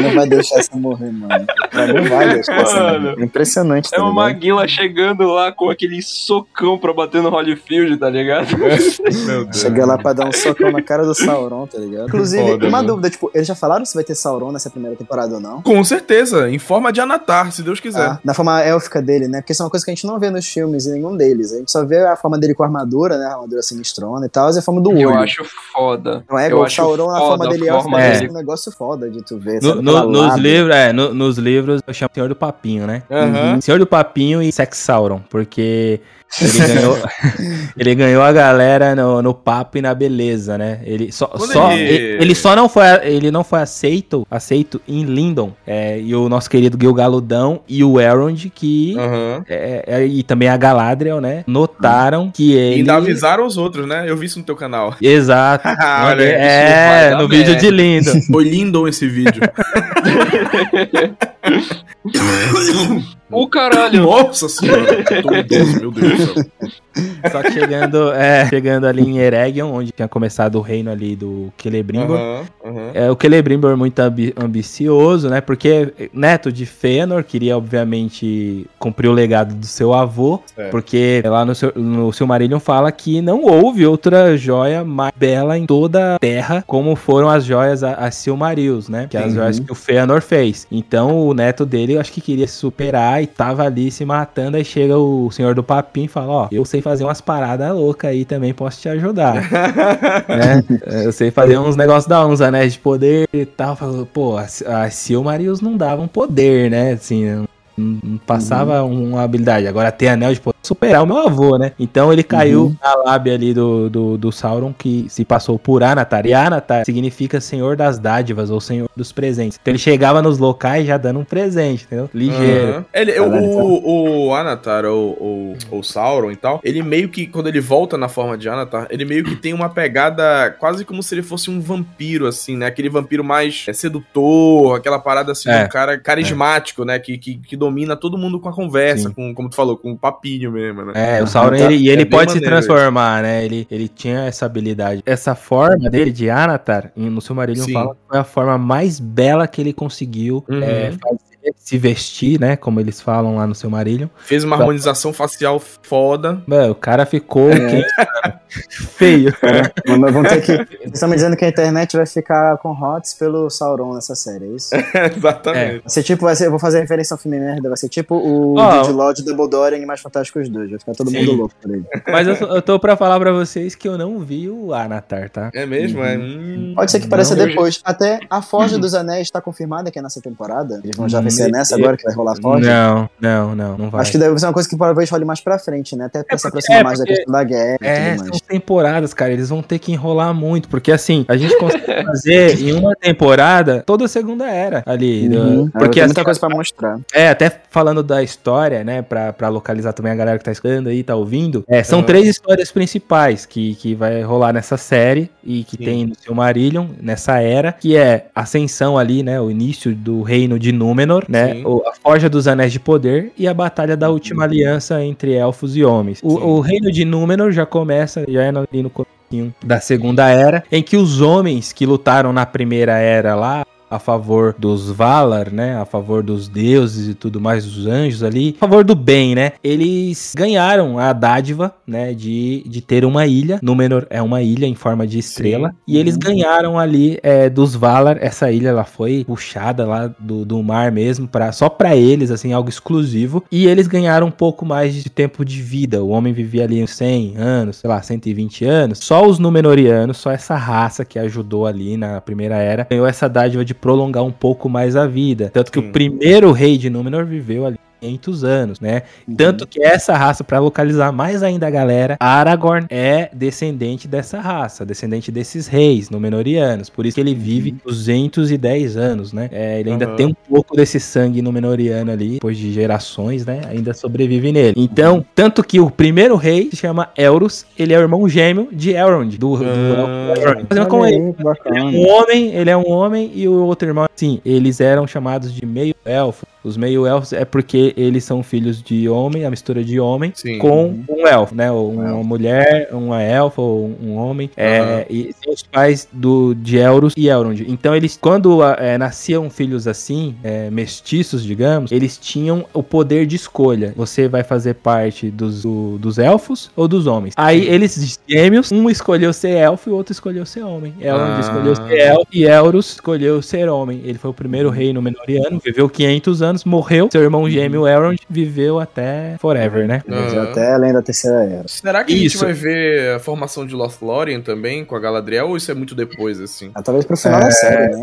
B: não vai deixar essa morrer, mano. Não vai deixar essa
C: Mano.
B: morrer. É impressionante, tá
C: É o? Maguila chegando lá com aquele socão pra bater no Holyfield, tá ligado? [LAUGHS]
A: meu Deus.
B: Chega lá pra dar um socão na cara do Sauron, tá ligado? Inclusive,
A: Foda,
B: uma
A: mano.
B: dúvida, tipo, eles já falaram se vai ter Sauron nessa primeira temporada ou não?
A: Com certeza, em forma de Anatar, se Deus quiser.
B: Ah, na forma élfica dele, né? Porque isso é uma coisa que a gente não vê nos filmes em nenhum deles. A gente só vê a forma dele com a armadura, né? A armadura sinistrona e tal, e a forma do olho.
C: Eu acho foda.
B: Não é
C: eu
B: o Sauron na
C: foda
B: forma
C: a
B: dele
C: forma
D: dele.
B: é um negócio foda de tu ver.
D: No- no- nos, livros, é, no- nos livros eu chamo Senhor do Papinho, né?
A: Aham.
D: Senhor do Papinho e Sex Sauron, porque ele ganhou, [LAUGHS] ele ganhou a galera no, no papo e na beleza, né? Ele só,
A: Quando
D: só,
A: ele-
D: ele... ele só não foi, ele não foi aceito, aceito em Lindon. É, e o nosso querido Gil Galudão e o Elrond, que
A: Aham.
D: é, é, e também a Galadriel, né? Notaram que
A: E
D: ele.
A: ainda avisaram os outros, né? Eu vi isso no teu canal.
D: Exato. [LAUGHS]
A: Olha,
D: é, no vídeo de Lindon.
A: Foi lindo esse vídeo. [LAUGHS] [LAUGHS]
C: O caralho!
A: Nossa senhora. Tô idoso, meu Deus do céu. [LAUGHS]
D: Só que chegando, é, chegando ali em Eregion, onde tinha começado o reino ali do Celebrimbor.
A: Aham, aham.
D: É, o Celebrimbor é muito ambi- ambicioso, né? Porque neto de Fëanor queria, obviamente, cumprir o legado do seu avô.
A: Certo.
D: Porque lá no, seu, no Silmarillion fala que não houve outra joia mais bela em toda a Terra como foram as joias, a- as Silmarils, né? Que é as
B: Uhum.
D: joias que o Fëanor fez. Então o neto dele, eu acho que queria se superar e tava ali se matando. Aí chega o senhor do papinho e fala: Ó, eu sei fazer umas paradas loucas aí também, posso te ajudar. [LAUGHS] né? Eu sei fazer uns negócios da uns anéis de poder e tal. Falou, pô, as Silmarils não davam poder, né? Assim, não, não passava uma habilidade. Agora ter anel de poder superar o meu avô, né? Então ele caiu na lábia ali do, do, do Sauron, que se passou por Anatar. E Anatar significa senhor das dádivas ou senhor dos presentes. Então ele chegava nos locais já dando um presente, entendeu? Ligeiro.
A: Aham. Ele, o, o Anatar, ou o, o Sauron e tal, ele meio que, quando ele volta na forma de Anatar, ele meio que tem uma pegada quase como se ele fosse um vampiro, assim, né? Aquele vampiro mais é, sedutor, aquela parada assim,
D: É.
A: um cara carismático, né? Que, que, que domina todo mundo com a conversa,
D: Sim.
A: com, como tu falou, com o papinho mesmo, né?
D: É, o Sauron, ele, e
A: É
D: ele
A: bem
D: pode se
A: isso.
D: transformar, né? Ele, ele tinha essa habilidade. Essa forma dele, de Anatar, no Silmarillion
A: Sim.
D: fala que foi a forma mais bela que ele conseguiu
A: Uhum.
D: é, fazer, se vestir, né? Como eles falam lá no Silmarillion.
A: Fez uma harmonização facial foda.
D: Mano, o cara ficou
B: É.
D: feio.
B: Mas nós vamos ter que. [LAUGHS] Vocês estão me dizendo que a internet vai ficar com hots pelo Sauron nessa série, é isso? [LAUGHS]
A: Exatamente.
B: Vai ser tipo, vai ser, eu vou fazer referência ao filme merda, vai ser tipo o
D: Ó.
B: Jude Law de Dumbledore em Mais Fantásticos 2, vai ficar todo
D: Sim.
B: mundo louco por ele.
D: Mas eu, tô- eu tô pra falar pra vocês que eu não vi o Anatar, tá?
A: É mesmo? É. Hum.
B: Pode ser que pareça
C: Não, eu
B: depois. Até a Forja dos Anéis tá confirmada que é nessa temporada. Eles vão já ver
D: Não
B: ser nessa agora que vai rolar forte?
D: Não, não, não, não vai.
B: Acho que deve ser uma coisa que talvez role mais pra frente, né? Até pra
D: É
B: se aproximar
D: é
B: mais da questão da guerra e
D: É, são temporadas, cara. Eles vão ter que enrolar muito. Porque assim, a gente consegue [LAUGHS] fazer em uma temporada toda a segunda era ali.
B: Uhum.
D: do-
B: Porque
D: assim,
B: muita coisa pra mostrar.
D: É, até falando da história, né, pra, pra localizar também a galera que tá escutando aí, tá ouvindo, é, são
A: Aham.
D: três histórias principais que, que vai rolar nessa série e que
A: Sim.
D: tem no Silmarillion, nessa era, que é ascensão ali, né, o início do reino de Númenor, né,
A: Sim.
D: o- a Forja dos Anéis de Poder e a Batalha da Última Aliança entre Elfos e Homens. O,
A: Sim.
D: o reino de Númenor já começa, já é ali no comecinho da Segunda Era, em que os homens que lutaram na Primeira Era lá, a favor dos Valar, né? A favor dos deuses e tudo mais, dos anjos ali. A favor do bem, né? Eles ganharam a dádiva, né? De, de ter uma ilha. Númenor é uma ilha em forma de estrela.
A: Sim.
D: E eles ganharam ali é, dos Valar. Essa ilha, ela foi puxada lá do, do mar mesmo, pra, só pra eles, assim, algo exclusivo. E eles ganharam um pouco mais de tempo de vida. O homem vivia ali uns 100 anos, sei lá, 120 anos. Só os Númenorianos, só essa raça que ajudou ali na Primeira Era, ganhou essa dádiva de prolongar um pouco mais a vida. Tanto que
A: Sim.
D: o primeiro rei de Númenor viveu ali 500 anos, né? Tanto que essa raça, pra localizar mais ainda a galera, Aragorn é descendente dessa raça, descendente desses reis Númenorianos. Por isso que ele vive 210 anos, né? É, ele ainda
A: Aham.
D: tem um pouco desse sangue Númenoriano ali, depois de gerações, né? Ainda sobrevive nele. Então, tanto que o primeiro rei se chama Elros, ele é o irmão gêmeo de Elrond, do, do. Elrond. Fazendo
B: Olha
D: ele
B: que bacana.
D: um homem, ele é um homem e o outro irmão, sim, eles eram chamados de meio-elfo. Os meio-elfos é porque eles são filhos de homem, a mistura de homem
A: Sim.
D: com um elfo, né? Ou uma
B: elfo.
D: mulher, uma elfa ou um homem. É,
A: Aham.
D: e são os pais do, de Elros e Elrond. Então, eles, quando é, nasciam filhos assim, é, mestiços, digamos, eles tinham o poder de escolha. Você vai fazer parte dos, do- dos elfos ou dos homens. Aí, eles gêmeos, um escolheu ser elfo e o outro escolheu ser homem. Elrond
A: Ah.
D: escolheu ser elfo e Elros escolheu ser homem. Ele foi o primeiro rei Númenoriano, viveu 500 anos, morreu. Seu irmão gêmeo Elrond viveu até forever, né?
B: Mas
A: Aham.
B: Até além da terceira era.
A: Será que a gente
D: Isso.
A: vai ver a formação de Lothlórien também com a Galadriel ou isso é muito depois, assim?
B: Ah, talvez pro final da série, né?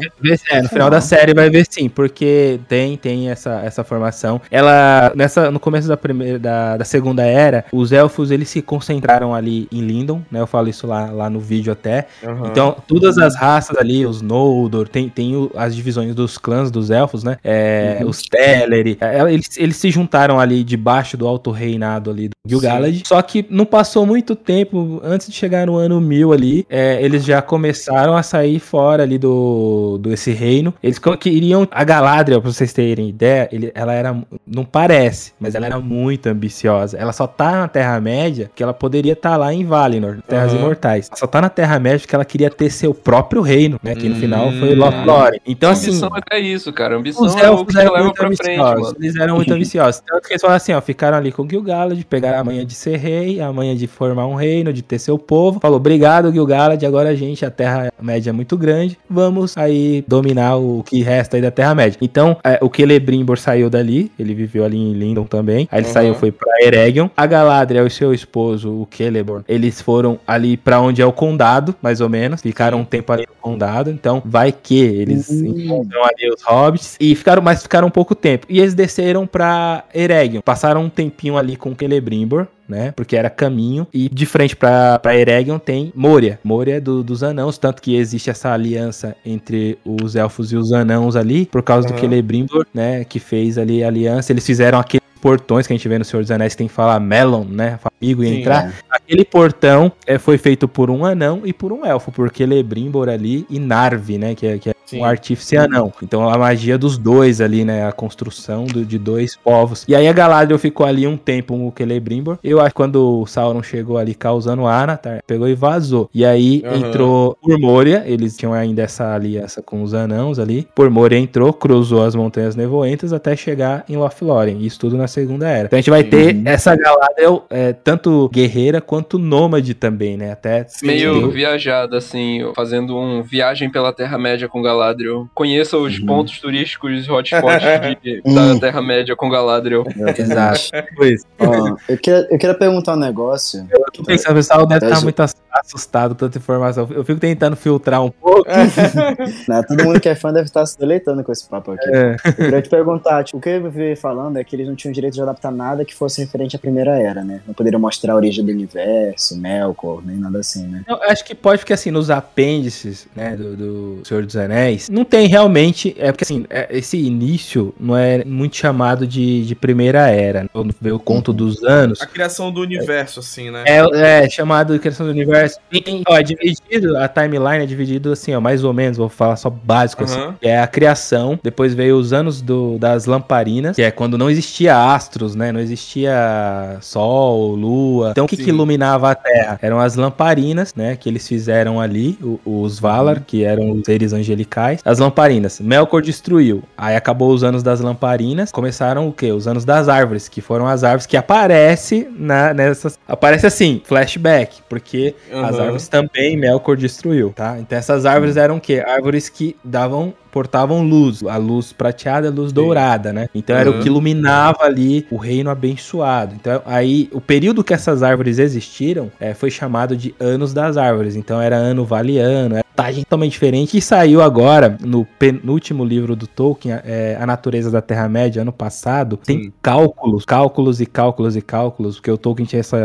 D: É, no final da série vai ver sim, porque tem, tem essa, essa formação. Ela, nessa, no começo da, primeira, da, da segunda era, os elfos, eles se concentraram ali em Lindon, né? Eu falo isso lá, lá no vídeo até.
A: Aham.
D: Então, todas as raças ali, os Noldor, tem, tem o- as divisões dos clãs dos elfos, né? É, Os Teleri, é, eles, eles se juntaram ali debaixo do alto reinado ali do Gil-galad. Só que não passou muito tempo, antes de chegar no ano 1000 ali, é, eles já começaram a sair fora ali do, do esse reino. Eles queriam... A Galadriel, pra vocês terem ideia, ele, ela era... Não parece, mas ela era muito ambiciosa. Ela só tá na Terra-média que ela poderia estar lá em Valinor, Terras
A: Aham.
D: Imortais. Ela só tá na Terra-média porque ela queria ter seu próprio reino, né? Que no
A: Hum.
D: final foi Lothlórien. Então, assim...
C: ambição é isso, cara. Ambição é o que leva pra frente, mano.
D: Eles eram muito [LAUGHS] ambiciosos. Que eles falaram assim, ó, ficaram ali com o Gil-galad, pegaram a manha de ser rei, a manha de formar um reino, de ter seu povo. Falou, obrigado, Gil-galad, agora a gente, a Terra-média é muito grande, vamos aí dominar o que resta aí da Terra-média. Então, é, o Celebrimbor saiu dali, ele viveu ali em Lindon também. Aí ele
A: Uhum.
D: saiu, foi pra Eregion. A Galadriel e seu esposo, o Celeborn, eles foram ali pra onde é o condado, mais ou menos. Ficaram um tempo ali no condado. Então, vai que eles encontram ali os hobbits e ficaram, mas ficaram um pouco tempo. E eles desceram pra Eregion. Passaram um tempinho ali com Celebrimbor, né? Porque era caminho. E de frente pra, pra Eregion tem Moria. Moria é do, dos anãos, tanto que existe essa aliança entre os elfos e os anãos ali, por causa do
A: Aham.
D: Celebrimbor, né? Que fez ali a aliança. Eles fizeram aqueles portões que a gente vê no Senhor dos Anéis, que tem que falar Melon, né? Amigo e
A: Sim,
D: entrar.
B: é.
D: Aquele portão é, foi feito por um anão e por um elfo, por Celebrimbor ali e Narvi, né? Que é, que é
A: Sim.
D: um artífice anão. Então a magia dos dois ali, né? A construção do- de dois povos. E aí a Galadriel ficou ali um tempo com o Celebrimbor. Eu acho que quando o Sauron chegou ali causando Anatar, pegou e vazou. E aí
A: Aham.
D: entrou por Moria, eles tinham ainda essa aliança com os anãos ali. Por Moria entrou, cruzou as montanhas nevoentas até chegar em Lothlórien. Isso tudo na Segunda Era. Então a gente vai ter essa Galadriel é, tanto guerreira quanto nômade também, né? Até
C: Meio
D: Entendeu?
C: viajada, assim, fazendo um viagem pela Terra-média com Galadriel. Conheça os
B: Uhum.
C: pontos turísticos hotspots de- [LAUGHS] da
B: Hum.
C: Terra-média com Galadriel. [LAUGHS]
D: Exato. Pois.
B: Ó, eu, queria, eu queria perguntar um negócio.
D: Eu tô pensando, o pessoal deve estar
B: ju-
D: muito assustado com tanta informação. Eu fico tentando filtrar um pouco. [LAUGHS]
B: Não, todo mundo que é fã deve estar se deleitando com esse papo aqui.
D: É.
B: Eu queria te perguntar, tipo, o que eu vi falando é que eles não tinham direito de adaptar nada que fosse referente à Primeira Era, né? Não mostrar a origem do universo, Melkor, nem nada assim, né?
D: Eu acho que pode, porque assim, nos apêndices, né, do, do Senhor dos Anéis, não tem realmente. É porque assim, é- esse início não é muito chamado de, de Primeira Era. né? Quando vê o conto dos anos.
A: A criação do universo, assim, né?
D: É, é chamado de criação do universo. Tem, ó, é dividido, a timeline é dividido assim, ó, mais ou menos, vou falar só básico, assim.
A: Aham.
D: É a criação, depois veio os anos do, das lamparinas, que é quando não existia astros, né? Não existia sol, lua. Então o que, que iluminava a Terra? Eram as lamparinas, né? Que eles fizeram ali, os Valar, que eram os seres angelicais. As lamparinas. Melkor destruiu. Aí acabou os anos das lamparinas. Começaram o quê? Os anos das árvores, que foram as árvores que aparece na, nessas. Aparece assim, flashback, porque as
A: Aham.
D: árvores também Melkor destruiu, tá? Então essas árvores eram o quê? Árvores que davam portavam luz, a luz prateada, a luz dourada, né? Então era
A: Uhum.
D: o que iluminava ali o reino abençoado. Então aí o período que essas árvores existiram é, foi chamado de anos das árvores. Então era ano valiano, era montagem totalmente diferente que saiu agora no penúltimo livro do Tolkien, é, A Natureza da Terra Média, ano passado. Tem
A: Sim.
D: cálculos, cálculos e cálculos e cálculos, porque o Tolkien tinha essa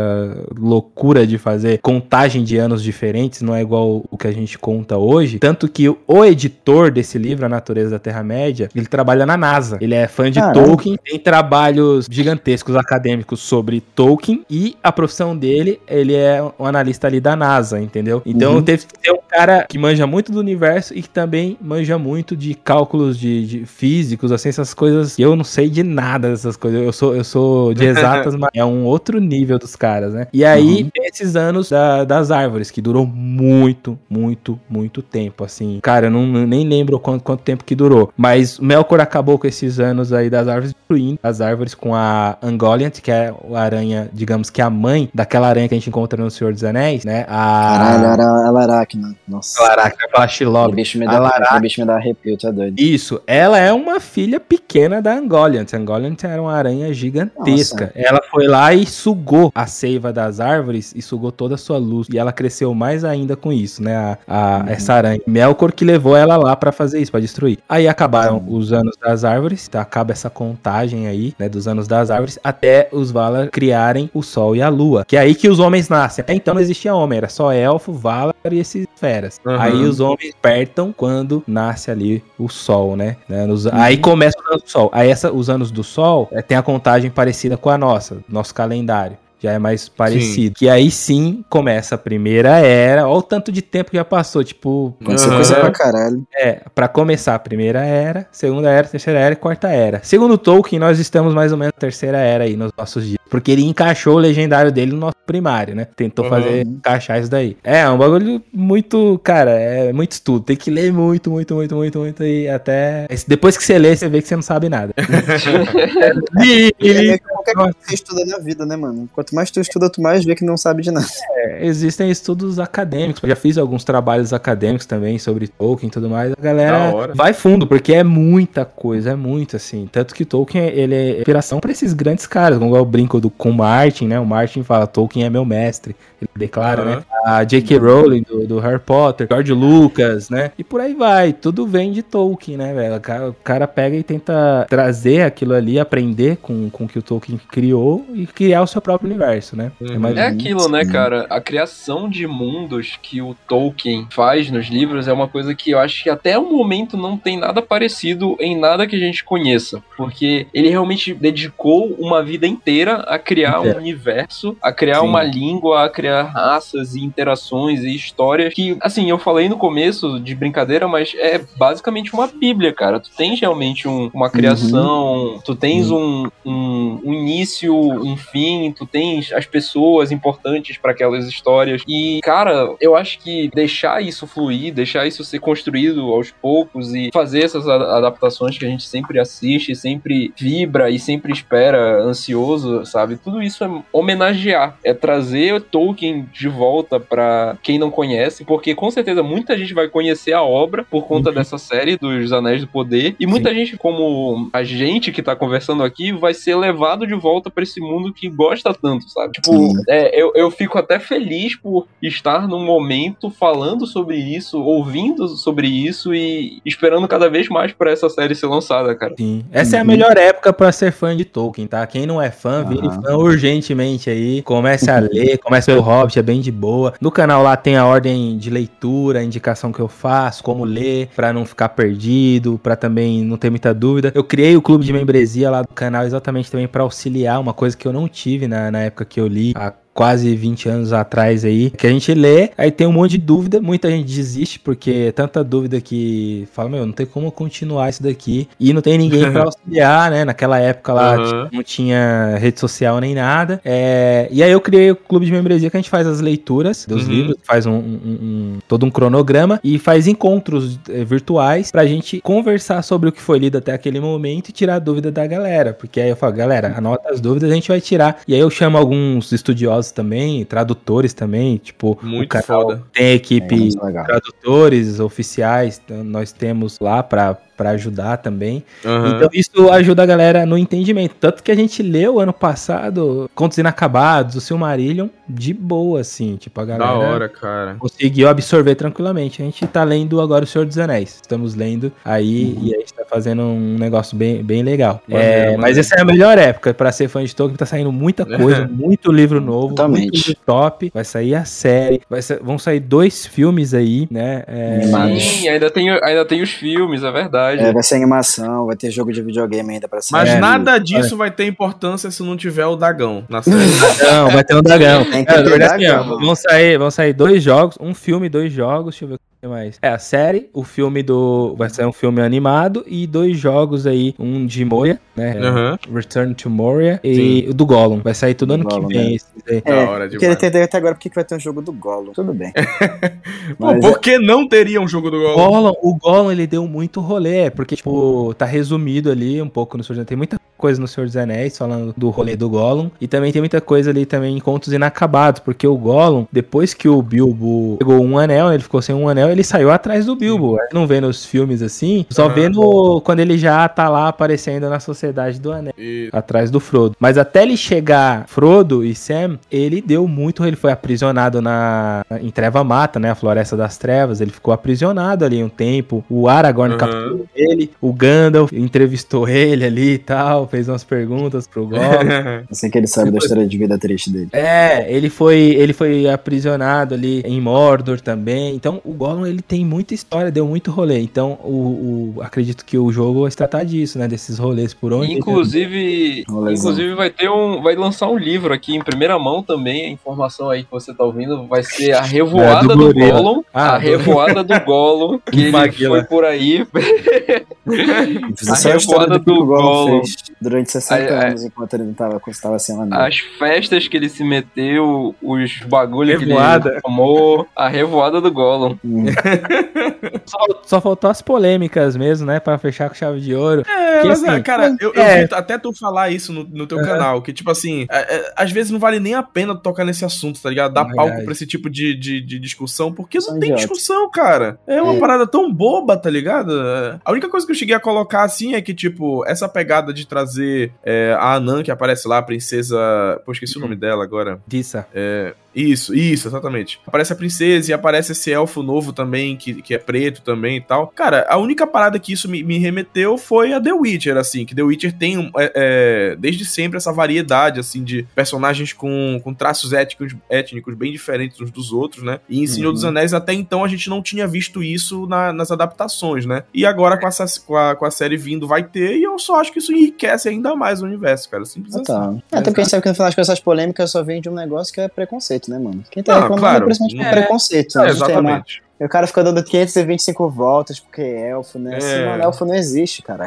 D: loucura de fazer contagem de anos diferentes, não é igual o que a gente conta hoje. Tanto que o editor desse livro, A Natureza da Terra Média, ele trabalha na NASA. Ele é fã de. Tolkien, tem trabalhos gigantescos acadêmicos sobre Tolkien e a profissão dele, ele é um analista ali da NASA, entendeu? Então
B: Uhum.
D: teve que ter um cara que manja muito do universo e que também manja muito de cálculos de, de físicos, assim, essas coisas. Eu não sei de nada dessas coisas. Eu sou, eu sou de [LAUGHS] exatas, mas é um outro nível dos caras, né? E aí,
B: Uhum.
D: esses anos da- das árvores, que durou muito, muito, muito tempo, assim. Cara, eu não, nem lembro quanto, quanto tempo que durou. Mas Melkor acabou com esses anos aí das árvores, destruindo as árvores com a Ungoliant, que é a aranha, digamos que a mãe daquela aranha que a gente encontra no Senhor dos Anéis, né? A...
B: Caralho, era ela Aracna. Nossa.
D: Caraca, vai falar Shilob.
B: bicho me dá, bicho me dá arrepio, tu é doido.
D: Isso, ela é uma filha pequena da Angoliant. Angoliant era uma aranha gigantesca. Ela foi lá e sugou a seiva das árvores e sugou toda a sua luz. E ela cresceu mais ainda com isso, né? A, a- Essa aranha. Melkor que levou ela lá pra fazer isso, pra destruir. Aí acabaram os anos das árvores, então acaba essa contagem aí, né? Dos anos das árvores, até os Valar criarem o Sol e a Lua. Que é aí que os homens nascem. Até então não existia homem, era só elfo, Valar e esses feras.
A: Uhum.
D: Aí os homens despertam quando nasce ali o sol, né? Né, nos- Aí começa os anos do sol. Aí essa, os anos do sol é, tem a contagem parecida com a nossa, nosso calendário. Já é mais parecido. Que aí sim começa a primeira era. Olha o tanto de tempo que já passou. Tipo,
B: Aconteceu
A: Aham.
B: coisa pra caralho.
D: é, pra começar a primeira era, segunda era, terceira era e quarta era. Segundo Tolkien, nós estamos mais ou menos na terceira era aí nos nossos dias. Porque ele encaixou o legendário dele no nosso primário, né? Tentou
A: Uhum.
D: fazer, encaixar isso daí. É, é um bagulho muito, cara, é muito estudo. Tem que ler muito, muito, muito, muito, muito e até... Depois que você lê, você vê que você não sabe nada. E-
B: É
D: e-
B: meio que qualquer coisa que você estuda na vida, né, mano? Quanto mais tu estuda, tu mais vê que não sabe de nada.
D: É, existem estudos acadêmicos. Eu já fiz alguns trabalhos acadêmicos também sobre Tolkien e tudo mais. A galera vai fundo, porque é muita coisa, é muito assim. Tanto que Tolkien, ele é inspiração pra esses grandes caras, como eu brinco do, com o Martin, né? O Martin fala, Tolkien é meu mestre. Ele declara,
A: Aham.
D: né? A J.K. Rowling do, do Harry Potter, George Lucas, né? E por aí vai. Tudo vem de Tolkien, né, velho? O cara, o cara pega e tenta trazer aquilo ali, aprender com, com o que o Tolkien criou e criar o seu próprio universo, né?
A: Uhum.
D: mais
C: É
D: menos
C: aquilo, né, cara? A criação de mundos que o Tolkien faz nos livros é uma coisa que eu acho que até o momento não tem nada parecido em nada que a gente conheça. Porque ele realmente dedicou uma vida inteira a criar
D: Inteira.
C: um universo, a criar
A: Sim.
C: uma língua, a criar raças e interações e histórias que, assim, eu falei no começo de brincadeira, mas é basicamente uma bíblia, cara. Tu tens realmente um- uma criação, tu tens um, um, um início, um fim, tu tens as pessoas importantes para aquelas histórias. E, cara, eu acho que deixar isso fluir, deixar isso ser construído aos poucos e fazer essas adaptações que a gente sempre assiste, sempre vibra e sempre espera ansioso, sabe? Tudo isso é homenagear, é trazer Tolkien de volta para quem não conhece, porque com certeza muita gente vai conhecer a obra por conta
D: Uhum.
C: dessa série dos Anéis do Poder e muita gente como a gente que tá conversando aqui vai ser levado de volta pra esse mundo que gosta tanto, sabe? Tipo, é, eu, eu fico até feliz por estar num momento falando sobre isso, ouvindo sobre isso e esperando cada vez mais pra essa série ser lançada, cara.
D: Sim. Essa é a melhor época pra ser fã de Tolkien, tá? Quem não é fã, vire fã urgentemente aí. Comece a ler, comece pelo Hobbit, é bem de boa. No canal lá tem a ordem de leitura, a indicação que eu faço, como ler, pra não ficar perdido, pra também não ter muita dúvida. Eu criei o clube de membresia lá do canal exatamente também pra auxiliar, uma coisa que eu não tive na, na época que eu li. Há quase 20 anos atrás aí, que a gente lê, aí tem um monte de dúvida, muita gente desiste, porque é tanta dúvida que fala, meu, não tem como continuar isso daqui, e não tem ninguém pra [LAUGHS] auxiliar, né, naquela época lá tipo, não tinha rede social nem nada, é, e aí eu criei o clube de membresia que a gente faz as leituras dos
A: Uhum.
D: livros, faz um, um- um- todo um cronograma, e faz encontros eh, virtuais pra gente conversar sobre o que foi lido até aquele momento e tirar a dúvida da galera, porque aí eu falo, galera, anota as dúvidas, a gente vai tirar, e aí eu chamo alguns estudiosos também, tradutores também, tipo,
A: Muito
D: o canal
A: foda.
D: tem
B: É,
D: equipe
B: legal.
D: tradutores oficiais, então nós temos lá pra para ajudar também.
A: Aham.
D: Então isso ajuda a galera no entendimento. Tanto que a gente leu ano passado Contos Inacabados, o Silmarillion, de boa, assim. Tipo, a galera
A: Da hora, cara.
D: conseguiu absorver tranquilamente. A gente tá lendo agora O Senhor dos Anéis. Estamos lendo aí e a gente tá fazendo um negócio bem, bem legal.
A: Maneiro,
D: É, mas essa é a melhor época pra ser fã de Tolkien. Tá saindo muita [LAUGHS] coisa, muito livro novo,
B: Totalmente.
D: muito livro top. Vai sair a série, vai sa- vão sair dois filmes aí, né? É.
C: Sim, ainda tem, ainda tem os filmes, é verdade.
B: É, vai ser animação, vai ter jogo de videogame ainda pra sair.
A: Mas
D: É,
A: nada disso vai ter importância se não tiver o Dagão na série. [LAUGHS]
D: Não, vai ter um dragão.
B: Tem que
D: É,
B: ter
D: verdade, assim, ó, vão sair, vão sair dois jogos, um filme dois jogos. Deixa eu ver o que mais. É, a série, o filme do. Vai sair um filme animado e dois jogos aí, um de Moria, né?
A: Aham.
D: Return to Moria e o do Gollum. Vai sair tudo ano
B: Gollum,
D: que vem.
B: né?
D: esses aí.
B: É,
A: Da hora
B: Queria entender até agora por que que vai ter um jogo do Golo. Tudo bem. [LAUGHS]
A: Pô,
B: Mas
A: por que não teria um jogo do Gollum?
D: Gollum, o Gollum, ele deu muito rolê, porque, tipo, tá resumido ali um pouco no Anéis. Tem muita coisa no Senhor dos Anéis falando do rolê do Gollum. E também tem muita coisa ali também em contos inacabados, porque o Gollum, depois que o Bilbo pegou um anel, ele ficou sem um anel, ele saiu atrás do Bilbo. Aí Não vê nos filmes assim, só
A: Aham.
D: vê no, quando ele já tá lá aparecendo na Sociedade do Anel
A: E-
D: atrás do Frodo. Mas até ele chegar, Frodo e Sam, ele deu muito, ele foi aprisionado na em Treva Mata, né, a Floresta das Trevas, ele ficou aprisionado ali um tempo. O Aragorn
A: Aham.
D: capturou ele, o Gandalf entrevistou ele ali e tal, fez umas perguntas pro [LAUGHS] Gollum.
B: assim que ele sabe da história de vida triste dele.
D: É, ele foi, ele foi aprisionado ali em Mordor também. Então, o Gollum ele tem muita história, deu muito rolê. Então, o, o- acredito que o jogo vai se tratar disso, né, desses rolês por onde.
C: Inclusive, inclusive vai ter um, vai lançar um livro aqui em primeira mão também. A informação aí que você tá ouvindo vai ser a revoada
D: É, do
C: do. Gollum,
D: Ah,
C: a
D: do-
C: revoada do [LAUGHS] Gollum, que ele
D: Maguila.
C: foi por aí.
B: A [LAUGHS]
C: revoada
B: do
C: do
B: Gollum
C: Gollum.
B: fez durante 60
C: Ai, ai.
B: anos enquanto ele não tava, estava sem o anel.
C: As festas que ele se meteu, os bagulho que ele tomou, a revoada do Gollum.
B: Hum. [LAUGHS]
D: Só, só faltou as polêmicas mesmo, né, Pra fechar com chave de ouro.
A: É,
D: Que
A: mas,
D: assim,
A: é, cara, eu, eu
D: é.
A: vi até tu falar isso no, no teu canal, que tipo assim, é, é, às vezes não vale nem a pena tu tocar nesse assunto, tá ligado? Dar
D: Verdade.
A: palco pra esse tipo de, de, de discussão, porque
B: São
A: não tem discussão, cara. É uma
B: É.
A: parada tão boba, tá ligado? É. A única coisa que eu cheguei a colocar assim é que, tipo, essa pegada de trazer é, a Anan, que aparece lá, a princesa. Pô, esqueci o nome dela agora.
D: Dissa.
A: Isso, isso, exatamente. Aparece a princesa e aparece esse elfo novo também, que, que é preto também e tal. Cara, a única parada que isso me, me remeteu foi a The Witcher, assim, que The Witcher tem, é, é, desde sempre, essa variedade, assim, de personagens com, com traços étnicos, étnicos bem diferentes uns dos outros, né? E em Senhor
B: Uhum.
A: dos Anéis, até então, a gente não tinha visto isso na- nas adaptações, né? E agora, com, essa, com, a, com a série vindo, vai ter, e eu só acho que isso enriquece ainda mais o universo, cara. Simples
B: Ah,
A: assim.
B: tá. É, até porque a gente sabe que no final das contas essas polêmicas só vem de um negócio que é preconceito, né, mano? Quem tá
A: Não,
B: reclamando
A: claro.
B: é principalmente por
A: É.
B: preconceito.
A: É,
B: né? Tem uma-
A: exatamente.
B: E o cara fica dando 525 voltas porque é elfo, né?
A: É.
B: Assim, mano, elfo não existe, cara.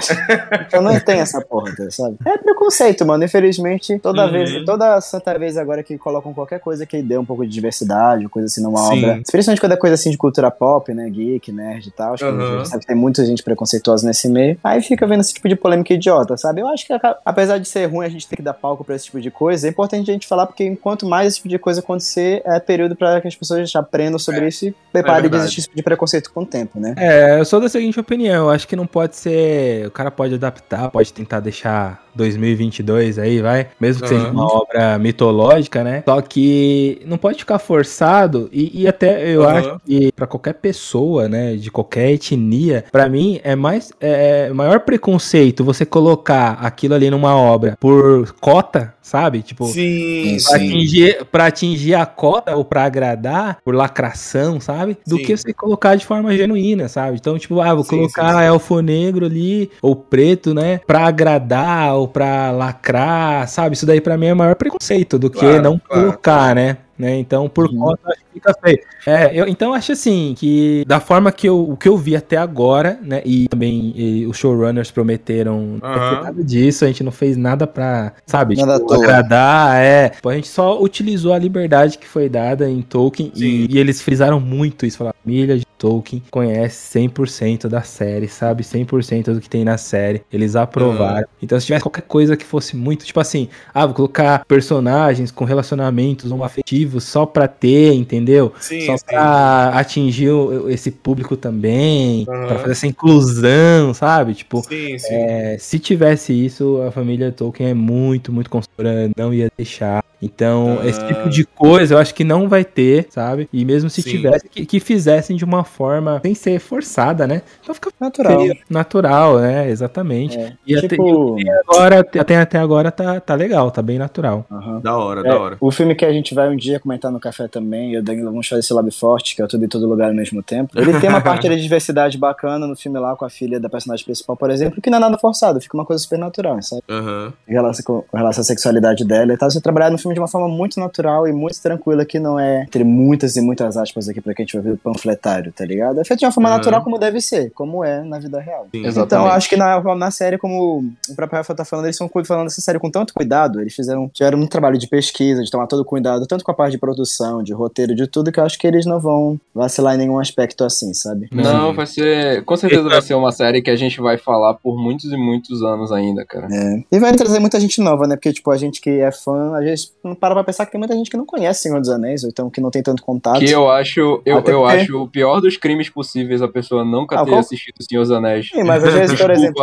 B: então não tem essa porra, tá, sabe? É preconceito, mano. Infelizmente, toda
A: Uhum.
B: vez, toda santa vez agora que colocam qualquer coisa que dê um pouco de diversidade, coisa assim numa
A: Sim.
B: obra. Principalmente quando é coisa assim de cultura pop, né? Geek, nerd e tal. Acho que
A: Uhum.
B: a gente sabe que tem muita gente preconceituosa nesse meio. Aí fica vendo esse tipo de polêmica idiota, sabe? Eu acho que apesar de ser ruim a gente ter que dar palco pra esse tipo de coisa, é importante a gente falar porque enquanto mais esse tipo de coisa acontecer, é período pra que as pessoas aprendam sobre isso e preparem de esse tipo de preconceito com o tempo, né?
D: É, eu sou da seguinte opinião. Eu acho que não pode ser. O cara pode adaptar, pode tentar deixar 2022 aí, vai. Mesmo que uhum. seja uma obra mitológica, né? Só que não pode ficar forçado e, e até eu uhum. acho que para qualquer pessoa, né, de qualquer etnia, para mim é mais é, é maior preconceito você colocar aquilo ali numa obra por cota sabe? Tipo,
A: sim,
D: pra, sim. Atingir, pra atingir a cota ou pra agradar, por lacração, sabe? Do sim. que você colocar de forma genuína, sabe? Então, tipo, ah, vou sim, colocar sim, elfo negro ali, ou preto, né? Pra agradar ou pra lacrar, sabe? Isso daí pra mim é maior preconceito do que claro, não claro. colocar, né? Né? Então, por uhum. conta, acho que fica feio. É, eu, então, acho assim, que da forma que eu, o que eu vi até agora, né? E também e os showrunners prometeram uhum. nada disso, a gente não fez nada pra, sabe, nada tipo, agradar, é. A gente só utilizou a liberdade que foi dada em Tolkien e, e, eles frisaram muito isso, falaram, família de Tolkien conhece 100% da série, sabe 100% do que tem na série. Eles aprovaram. Uhum. Então, se tivesse qualquer coisa que fosse muito, tipo assim, ah, vou colocar personagens com relacionamentos homoafetivos só pra ter, entendeu? Sim, só sim. pra atingir esse público também, uhum. pra fazer essa inclusão, sabe? Tipo, sim, sim. É, se tivesse isso, a família Tolkien é muito, muito consultora, não ia deixar. Então, uhum. esse tipo de coisa eu acho que não vai ter, sabe? E mesmo se tivesse, que, que fizessem de uma forma sem ser forçada, né?
B: Então fica natural. Feio,
D: natural, né? Exatamente. É. E tipo... até, agora, até, até agora tá, tá legal, tá bem natural.
A: Uhum. Da hora, é, da hora.
B: O filme que a gente vai um dia comentar no café também, eu e o Danilo vamos fazer esse Lab Forte, que é tudo em todo lugar ao mesmo tempo. Ele tem uma [LAUGHS] parte de diversidade bacana no filme lá com a filha da personagem principal, por exemplo, que não é nada forçado, fica uma coisa super natural, sabe?
A: Uhum.
B: Em relação, com, em relação à sexualidade dela e tal, você trabalhar no filme de uma forma muito natural e muito tranquila, que não é, entre muitas e muitas aspas aqui pra que a gente vai ver o panfletário, tá ligado? É feito de uma forma uhum. natural como deve ser, como é na vida real. Sim, então, acho que na, na série, como o próprio Rafa tá falando, eles estão falando dessa série com tanto cuidado, eles fizeram, tiveram um trabalho de pesquisa, de tomar todo cuidado, tanto com a parte de produção, de roteiro, de tudo, que eu acho que eles não vão vacilar em nenhum aspecto assim, sabe?
C: Não, vai ser. Com certeza vai ser uma série que a gente vai falar por muitos e muitos anos ainda, cara.
B: É. E vai trazer muita gente nova, né? Porque, tipo, a gente que é fã, a gente não para pra pensar que tem muita gente que não conhece Senhor dos Anéis, ou então que não tem tanto contato.
C: Que eu acho, eu, eu acho o pior dos crimes possíveis a pessoa nunca ah, ter qual... assistido Senhor dos Anéis.
B: Sim, mas às vezes, por exemplo.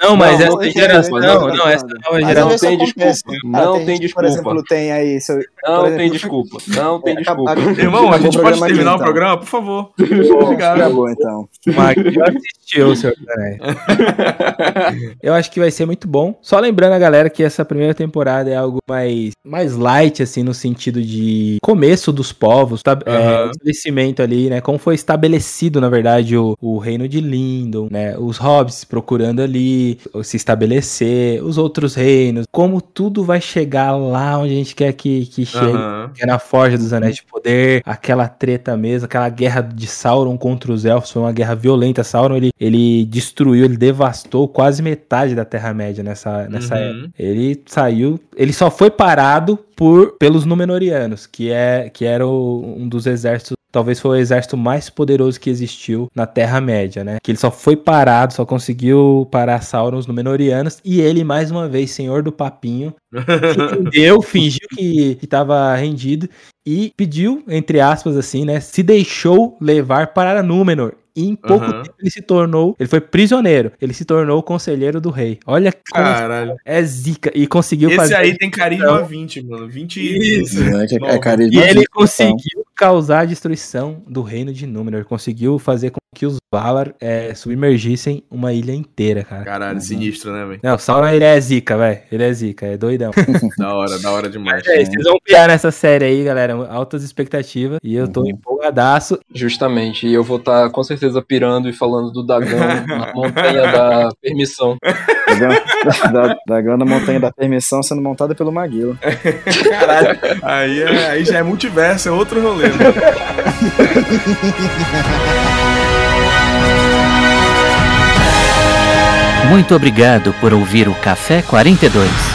D: Não, mas não, essa geração. Não, não, essa
C: nova geração. Não tem desculpa. Não tem desculpa. Por
B: exemplo, tem aí. Seu,
C: não tem desculpa. [LAUGHS] Não tem desculpa.
A: Irmão, a gente pode terminar o programa, por favor.
B: Obrigado. Acabou, então.
D: Mas assistiu, Senhor dos Anéis. Eu acho que vai ser muito bom. Só lembrando a galera que essa primeira temporada é algo mais, mais light, assim, no sentido de começo dos povos, tá, uhum. é, estabelecimento ali, né? Como foi estabelecido, na verdade, o, o reino de Lindon, né? Os hobbits procurando ali se estabelecer, os outros reinos, como tudo vai chegar lá onde a gente quer que, que chegue, uhum. que é na Forja dos Anéis de Poder, aquela treta mesmo, aquela guerra de Sauron contra os elfos, foi uma guerra violenta. Sauron, ele, ele destruiu, ele devastou quase metade da Terra-média nessa, nessa uhum. época. Ele saiu, ele só foi parado por pelos Númenóreanos, que é que era o, um dos exércitos talvez foi o exército mais poderoso que existiu na Terra-média, né? Que ele só foi parado, só conseguiu parar Sauron os Númenóreanos, e ele, mais uma vez, senhor do papinho, [LAUGHS] entendeu, fingiu que, estava rendido, e pediu, entre aspas, assim, né? Se deixou levar para Númenor. E em pouco uhum. tempo ele se tornou, ele foi prisioneiro, ele se tornou conselheiro do rei. Olha
A: Caralho.
D: é zica. E conseguiu
A: Esse fazer. Esse aí tem carisma 20, mano. 20
B: Isso. É, é carisma
D: e ele conseguiu causar a destruição do reino de Númenor. Conseguiu fazer com que os Valar é, submergissem uma ilha inteira, cara.
A: Caralho, uhum. sinistro, né, velho?
D: Não, o Sauron ele é zica, velho. Ele é zica, é doidão. [LAUGHS]
A: da hora, da hora demais.
D: É, vocês vão criar nessa série aí, galera. Altas expectativas. E eu tô uhum. empolgadaço.
C: Justamente. E eu vou estar tá, com certeza pirando e falando do Dagão na [LAUGHS] montanha da permissão.
B: da, Dagão na montanha da permissão sendo montada pelo Maguila.
A: Caralho. Aí, é, aí já é multiverso, é outro rolê. Né?
E: Muito obrigado por ouvir o Café 42.